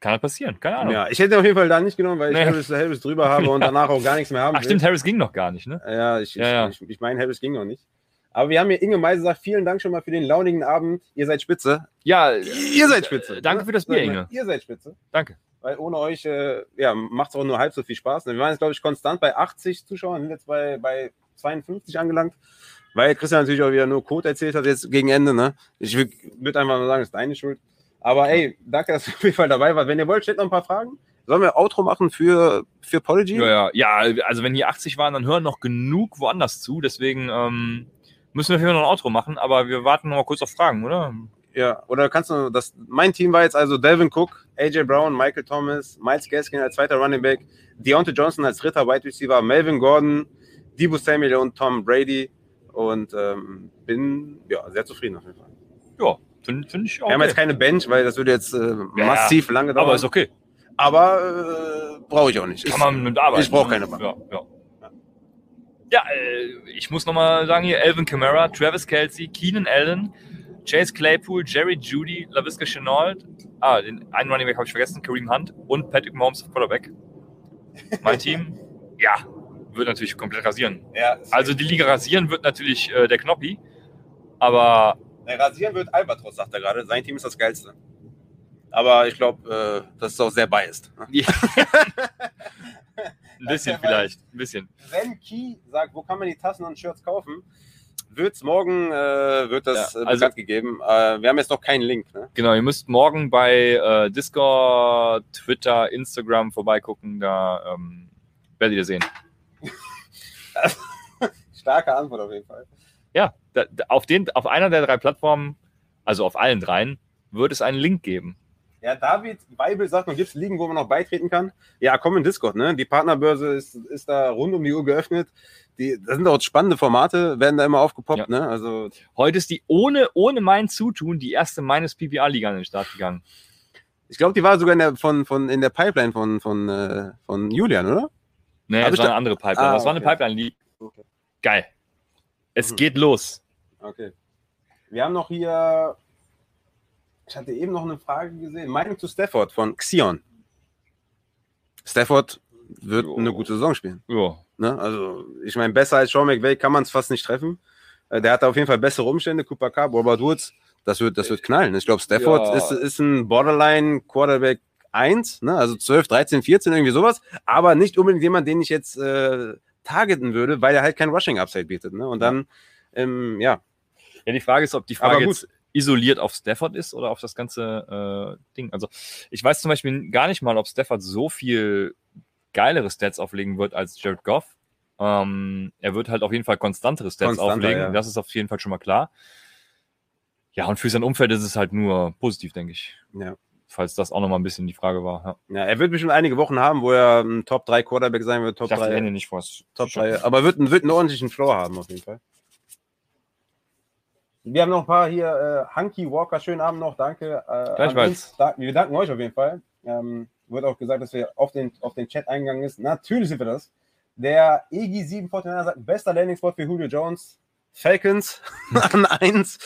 kann halt passieren, keine Ahnung.
Ja, ich hätte auf jeden Fall da nicht genommen, weil ich
Nee.
Harris, Harris drüber habe und danach auch gar nichts mehr haben
Ach
will.
stimmt, Harris ging noch gar nicht, ne?
Ja, ich,
Ja, ja.
ich, ich, meine, Harris ging noch nicht. Aber wir haben hier Inge Meise sagt, vielen Dank schon mal für den launigen Abend. Ihr seid spitze.
Ja,
Ihr seid spitze.
danke für das Bier, Inge.
Ihr seid spitze.
Danke.
Weil ohne euch äh, ja, macht es auch nur halb so viel Spaß. Wir waren jetzt, glaube ich, konstant bei 80 Zuschauern, sind jetzt bei, bei 52 angelangt. Weil Christian natürlich auch wieder nur Code erzählt hat jetzt gegen Ende. Ne? Ich würde einfach nur sagen, das ist deine Schuld. Aber ey, danke, dass du auf jeden Fall dabei warst. Wenn ihr wollt, stellt noch ein paar Fragen. Sollen wir Outro machen für, für Pology?
Ja, ja, ja, also wenn hier 80 waren, dann hören noch genug woanders zu. Deswegen ähm, müssen wir auf jeden Fall noch ein Outro machen, aber wir warten noch mal kurz auf Fragen, oder?
Ja, oder kannst du das? Mein Team war jetzt also Delvin Cook, AJ Brown, Michael Thomas, Miles Gaskin als zweiter Running Back, Deontay Johnson als dritter Wide Receiver, Melvin Gordon, Debo Samuel und Tom Brady und ähm, bin ja sehr zufrieden auf jeden Fall.
Ja, finde find ich auch.
Wir haben jetzt keine Bench, weil das würde jetzt äh,
Ja,
massiv lange dauern.
aber ist okay.
Aber äh, brauche ich auch nicht.
Kann man mit arbeiten.
Ich brauche
ne?
keine Bank.
Ja, ja. ja äh, ich muss nochmal sagen hier, Alvin Kamara, Travis Kelsey, Keenan Allen, Chase Claypool, Jerry Judy, LaVisca Chenault, ah, den einen Running Back habe ich vergessen, Kareem Hunt und Patrick Mahomes auf Quarterback. Mein Team, ja, wird natürlich komplett rasieren.
Ja,
Also die Liga rasieren wird natürlich äh, der Knoppi, aber
rasieren wird Albatros, sagt er gerade. Sein Team ist das geilste. Aber ich glaube, äh, das ist auch sehr biased.
ein bisschen vielleicht, ein bisschen.
Wenn Key sagt, wo kann man die Tassen und Shirts kaufen, wird's morgen äh, wird das
Ja,
äh,
also-
bekannt gegeben. Äh, wir haben jetzt noch keinen Link. Ne?
Genau, ihr müsst morgen bei äh, Discord, Twitter, Instagram vorbeigucken, da ähm, werdet ihr sehen.
Starke Antwort auf jeden Fall.
Ja, da, auf, den, auf einer der drei Plattformen, also auf allen dreien, wird es einen Link geben.
Ja, David Weibel sagt noch, gibt es Ligen, wo man noch beitreten kann? Ja, komm in Discord, ne? Die Partnerbörse ist, ist da rund um die Uhr geöffnet. Die, das sind auch spannende Formate, werden da immer aufgepoppt,
Ja.
ne? Also,
Heute ist die ohne, ohne mein Zutun die erste meines PPA-Liga an den Start gegangen.
ich glaube, die war sogar in der, von, von, in der Pipeline von, von, äh, von Julian, oder?
Nee,
Hab
das war
da-
eine andere Pipeline.
Ah,
das war eine
okay.
Pipeline-Liga.
Okay.
Geil. Es
Mhm.
geht los.
Okay. Wir haben noch hier, ich hatte eben noch eine Frage gesehen. Meinung zu Stafford von Xion. Stafford wird
Jo.
eine gute Saison spielen.
Ja.
Ne? Also, ich meine, besser als Sean McVay kann man es fast nicht treffen. Äh, Der hat auf jeden Fall bessere Umstände. Cooper Cup, Robert Woods, das wird, das wird knallen. Ich glaube, Stafford
Ja.
ist, ist ein Borderline Quarterback 1, ne? also 12, 13, 14, irgendwie sowas. Aber nicht unbedingt jemand, den ich jetzt äh, targeten würde, weil er halt kein Rushing Upside bietet. Ne? Und dann, ähm, ja,
Ja, die Frage ist, ob die Frage jetzt isoliert auf Stafford ist oder auf das ganze äh, Ding. Also ich weiß zum Beispiel gar nicht mal, ob Stafford so viel geilere Stats auflegen wird als Jared Goff. Ähm, er wird halt auf jeden Fall konstantere Stats
Konstanter,
auflegen.
ja.
Das ist auf jeden Fall schon mal klar. Ja, und für sein Umfeld ist es halt nur positiv, denke ich.
Ja.
Falls das auch nochmal ein bisschen die Frage war. Ja.
ja, er wird bestimmt einige Wochen haben, wo er ein Top 3 Quarterback sein wird, Top
Ich dachte, die
3.
Hände nicht vor.
Top 3. Aber wird, wird einen ordentlichen Floor haben, auf jeden Fall. Wir haben noch ein paar hier. Äh, Hunky Walker, schönen Abend noch. Danke. Äh,
Gleichfalls.
Da, wir danken euch auf jeden Fall. Ähm, wird auch gesagt, dass wir auf den, auf den Chat eingegangen ist. Natürlich sind wir das. Der EG749 sagt, bester Landing-Spot für Julio Jones. Falcons an 1,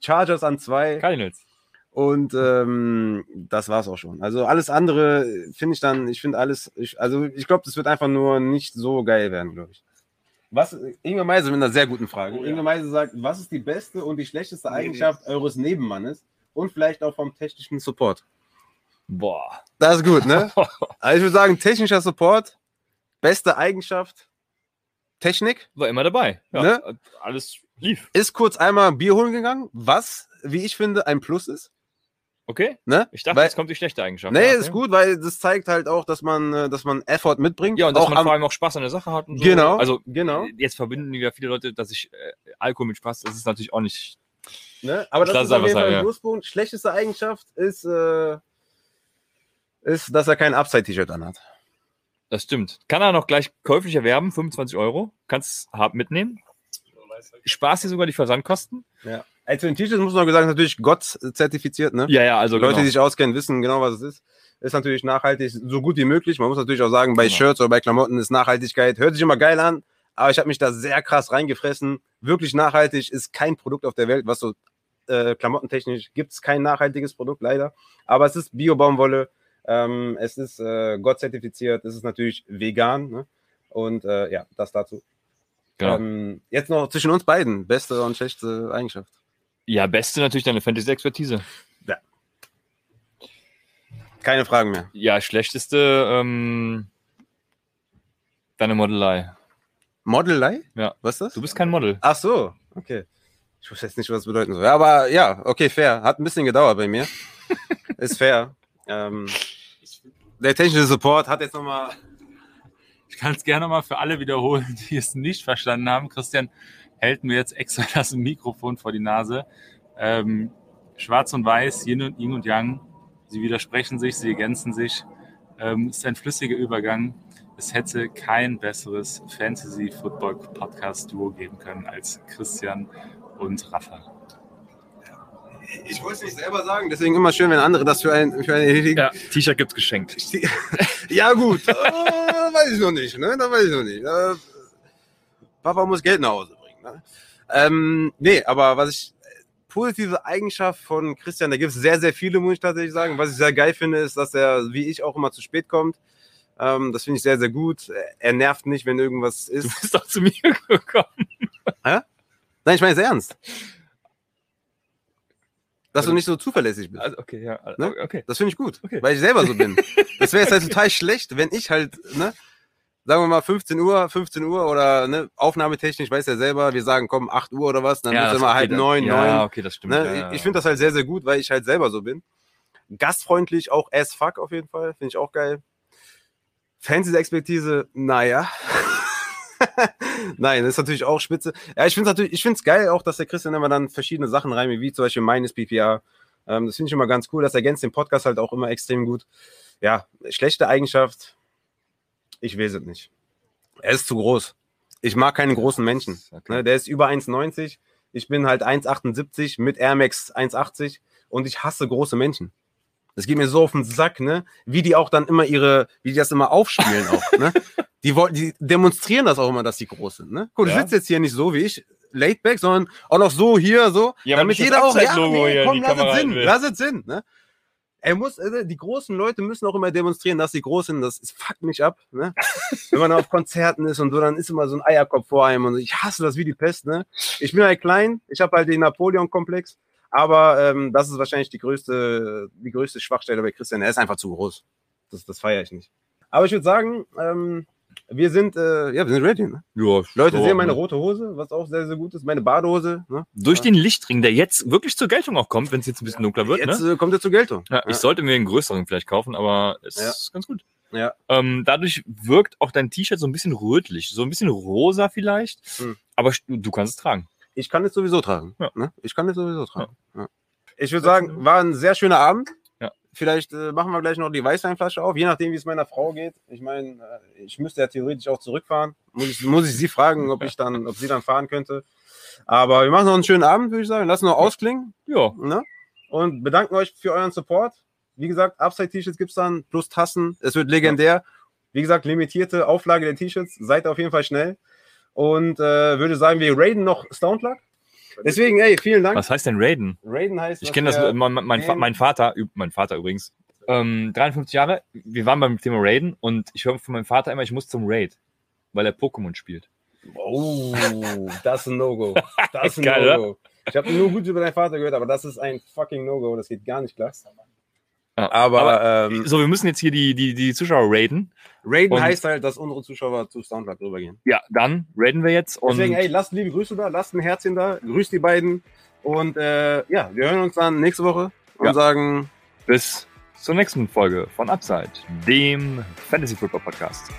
Chargers an 2.
Cardinals.
Und ähm, das war's auch schon. Also alles andere finde ich dann, ich finde alles, ich, also ich glaube, das wird einfach nur nicht so geil werden, glaube ich. Was, Inge Meise mit einer sehr guten Frage.
Oh ja.
Inge Meise sagt, was ist die beste und die schlechteste Eigenschaft eures Nebenmannes und vielleicht auch vom technischen Support?
Boah.
Das ist gut, ne? Also ich würde sagen, technischer Support, beste Eigenschaft, Technik,
War immer dabei. Ja,
Ne?
Alles lief.
ist kurz einmal Bier holen gegangen, was, wie ich finde, ein Plus ist.
Okay.
Ne?
Ich dachte,
Weil-
jetzt kommt die schlechte Eigenschaft.
Nee,
Ja,
ist gut, weil das zeigt halt auch, dass man, äh, dass man Effort mitbringt.
Ja, und dass
auch
man
am,
vor allem auch Spaß an der Sache hat. Und so.
Genau,
Also
genau.
jetzt verbinden ja viele Leute, dass ich äh, Alkohol mit Spaß, das ist natürlich auch nicht.
Ne? Aber das ist
es
auf
einfach
jeden Fall ein
ja.
Pluspunkt. Schlechteste Eigenschaft ist, äh, ist, dass er kein Upside-T-Shirt anhat.
Das stimmt. Kann er noch gleich käuflich erwerben, 25 Euro. Kannst hart mitnehmen. Spaß dir sogar die Versandkosten.
Ja. Also ein T-Shirt muss man gesagt, natürlich Gott zertifiziert, ne?
Ja, ja, also
Leute,
genau.
die sich auskennen, wissen genau, was es ist. Ist natürlich nachhaltig, so gut wie möglich. Man muss natürlich auch sagen, bei
Genau.
Shirts oder bei Klamotten ist Nachhaltigkeit, hört sich immer geil an, aber ich habe mich da sehr krass reingefressen. Wirklich nachhaltig ist kein Produkt auf der Welt, was so äh, klamottentechnisch gibt es kein nachhaltiges Produkt, leider. Aber es ist Bio-Baumwolle, ähm, es ist äh, Gott zertifiziert, es ist natürlich vegan. Ne? Und äh, ja, das dazu.
genau.
Ähm, jetzt noch zwischen uns beiden, beste und schlechte Eigenschaft.
Ja, beste natürlich deine Fantasy-Expertise.
Keine Fragen mehr.
Ja, schlechteste ähm, deine Modelei.
Modelei?
Ja.
Was ist das?
Du bist kein Model.
Ach so, okay. Ich wusste jetzt nicht, was das bedeuten soll. Ja, aber ja, okay, fair. Hat ein bisschen gedauert bei mir. Ist fair. Ähm, der technische Support hat jetzt nochmal.
Ich kann es gerne mal für alle wiederholen, die es nicht verstanden haben. Christian hält mir jetzt extra das Mikrofon vor die Nase. Ähm, Schwarz und Weiß, Yin und Yin und Yang, sie widersprechen sich, sie ergänzen sich. Ähm, ist ein flüssiger Übergang. Es hätte kein besseres Fantasy-Football-Podcast-Duo geben können als Christian und Rafa.
Ich wollte es nicht selber sagen, deswegen immer schön, wenn andere das für einen, für einen erledigen.
Ja, T-Shirt gibt's geschenkt.
Ja, gut. äh, weiß ich noch nicht, ne? Da weiß ich noch nicht. Äh, Papa muss Geld nach Hause. Ne? Ähm, nee, aber was ich. Positive Eigenschaft von Christian, da gibt es sehr, sehr viele, muss ich tatsächlich sagen. Was ich sehr geil finde, ist, dass er, wie ich, auch immer zu spät kommt. Ähm, das finde ich sehr, sehr gut. Er nervt nicht, wenn irgendwas
Du
ist.
bist doch zu mir gekommen.
Nein, ich meine es ernst. Dass du nicht so zuverlässig bist.
Also, okay, ja.
Ne?
Okay.
Das finde ich gut,
Okay.
weil ich selber so bin. Das wäre jetzt halt total schlecht, wenn ich halt, ne, sagen wir mal 15 Uhr, 15 Uhr oder ne, aufnahmetechnisch, weiß ja selber, wir sagen, komm, 8 Uhr oder was, dann
ja, das-
immer halb
dann-
neun,
ja,
neun.
okay, das stimmt.
Ne?
ja, ja,
Ich, finde das halt sehr, sehr gut, weil ich halt selber so bin. Gastfreundlich, auch as fuck auf jeden Fall, finde ich auch geil. Fantasy-Expertise, naja. Nein, das ist natürlich auch spitze. Ja, ich finde es natürlich, ich finde es geil auch, dass der Christian immer dann verschiedene Sachen reinigt, wie zum Beispiel meines PPA. Ähm, das finde ich immer ganz cool. Das ergänzt den Podcast halt auch immer extrem gut. Ja, schlechte Eigenschaft, ich weiß es nicht. Er ist zu groß. Ich mag keine großen Menschen.
Okay.
Ne, der ist über 1,90. Ich bin halt 1,78 mit Air Max 1,80 und ich hasse große Menschen. Das geht mir so auf den Sack, ne? Wie die auch dann immer ihre, wie die das immer aufspielen auch, ne? Die, wollen, die demonstrieren das auch immer, dass sie groß sind, ne? Du
Ja.
sitzt jetzt hier nicht so wie ich, laid back, sondern auch noch so hier, so,
Ja,
damit jeder auch, ja,
in
komm, lass es Sinn,
will.
lass es Sinn, ne? Er muss, äh, die großen Leute müssen auch immer demonstrieren, dass sie groß sind. Das, das fuckt mich ab, ne? Wenn man auf Konzerten ist und so, dann ist immer so ein Eierkopf vor einem und ich hasse das wie die Pest, ne? Ich bin halt klein, ich habe halt den Napoleon-Komplex, aber ähm, das ist wahrscheinlich die größte, die größte Schwachstelle bei Christian. Er ist einfach zu groß. Das, das feiere ich nicht. Aber ich würde sagen, ähm, wir sind, äh, ja, wir sind ready. Ne?
Ja,
Leute
so,
sehen meine
ne?
rote Hose, was auch sehr, sehr gut ist. Meine Badehose. Ne?
Durch den Lichtring, der jetzt wirklich zur Geltung auch kommt, wenn es jetzt ein bisschen dunkler wird.
Jetzt
ne?
äh, kommt er zur Geltung.
Ja, ich sollte mir einen größeren vielleicht kaufen, aber es
Ja.
ist ganz gut.
Ja.
Ähm, dadurch wirkt auch dein T-Shirt so ein bisschen rötlich, so ein bisschen rosa vielleicht,
Hm.
aber du, du kannst es tragen.
Ich kann es sowieso tragen.
Ja.
Ne? Ich kann es sowieso tragen. Ja. Ich würde sagen, war ein sehr schöner Abend. Vielleicht äh, machen wir gleich noch die Weißweinflasche auf, je nachdem, wie es meiner Frau geht. Ich meine, äh, ich müsste ja theoretisch auch zurückfahren. Muss ich, muss ich sie fragen, ob ich dann, ob sie dann fahren könnte. Aber wir machen noch einen schönen Abend, würde ich sagen. Lassen noch ausklingen.
Ja,
Ne? Und bedanken euch für euren Support. Wie gesagt, Upside-T-Shirts gibt es dann, plus Tassen. Es wird legendär. Wie gesagt, limitierte Auflage der T-Shirts. Seid auf jeden Fall schnell. Und äh, würde sagen, wir raiden noch Stone Luck. Deswegen, ey, vielen Dank.
was heißt denn Raiden?
Raiden heißt.
Ich kenne das, mein, mein, mein Vater, mein Vater übrigens, ähm, 53 Jahre, wir waren beim Thema Raiden und ich höre von meinem Vater immer, ich muss zum Raid, weil er Pokémon spielt.
Oh, das ist ein No-Go. Das ist ein? No-Go. Ich habe nur gut über deinen Vater gehört, aber das ist ein fucking No-Go. Das geht gar nicht klar.
Ja,
Aber, ähm,
so, wir müssen jetzt hier die, die, die Zuschauer raiden.
Raiden
und-
heißt halt, dass unsere Zuschauer zu Soundcloud rübergehen.
Ja, dann raiden wir jetzt und
Deswegen, ey, lasst liebe Grüße da, lasst ein Herzchen da, grüßt die beiden. Und äh, ja, wir hören uns dann nächste Woche und
Ja.
sagen
bis zur nächsten Folge von Upside, dem Fantasy Football Podcast.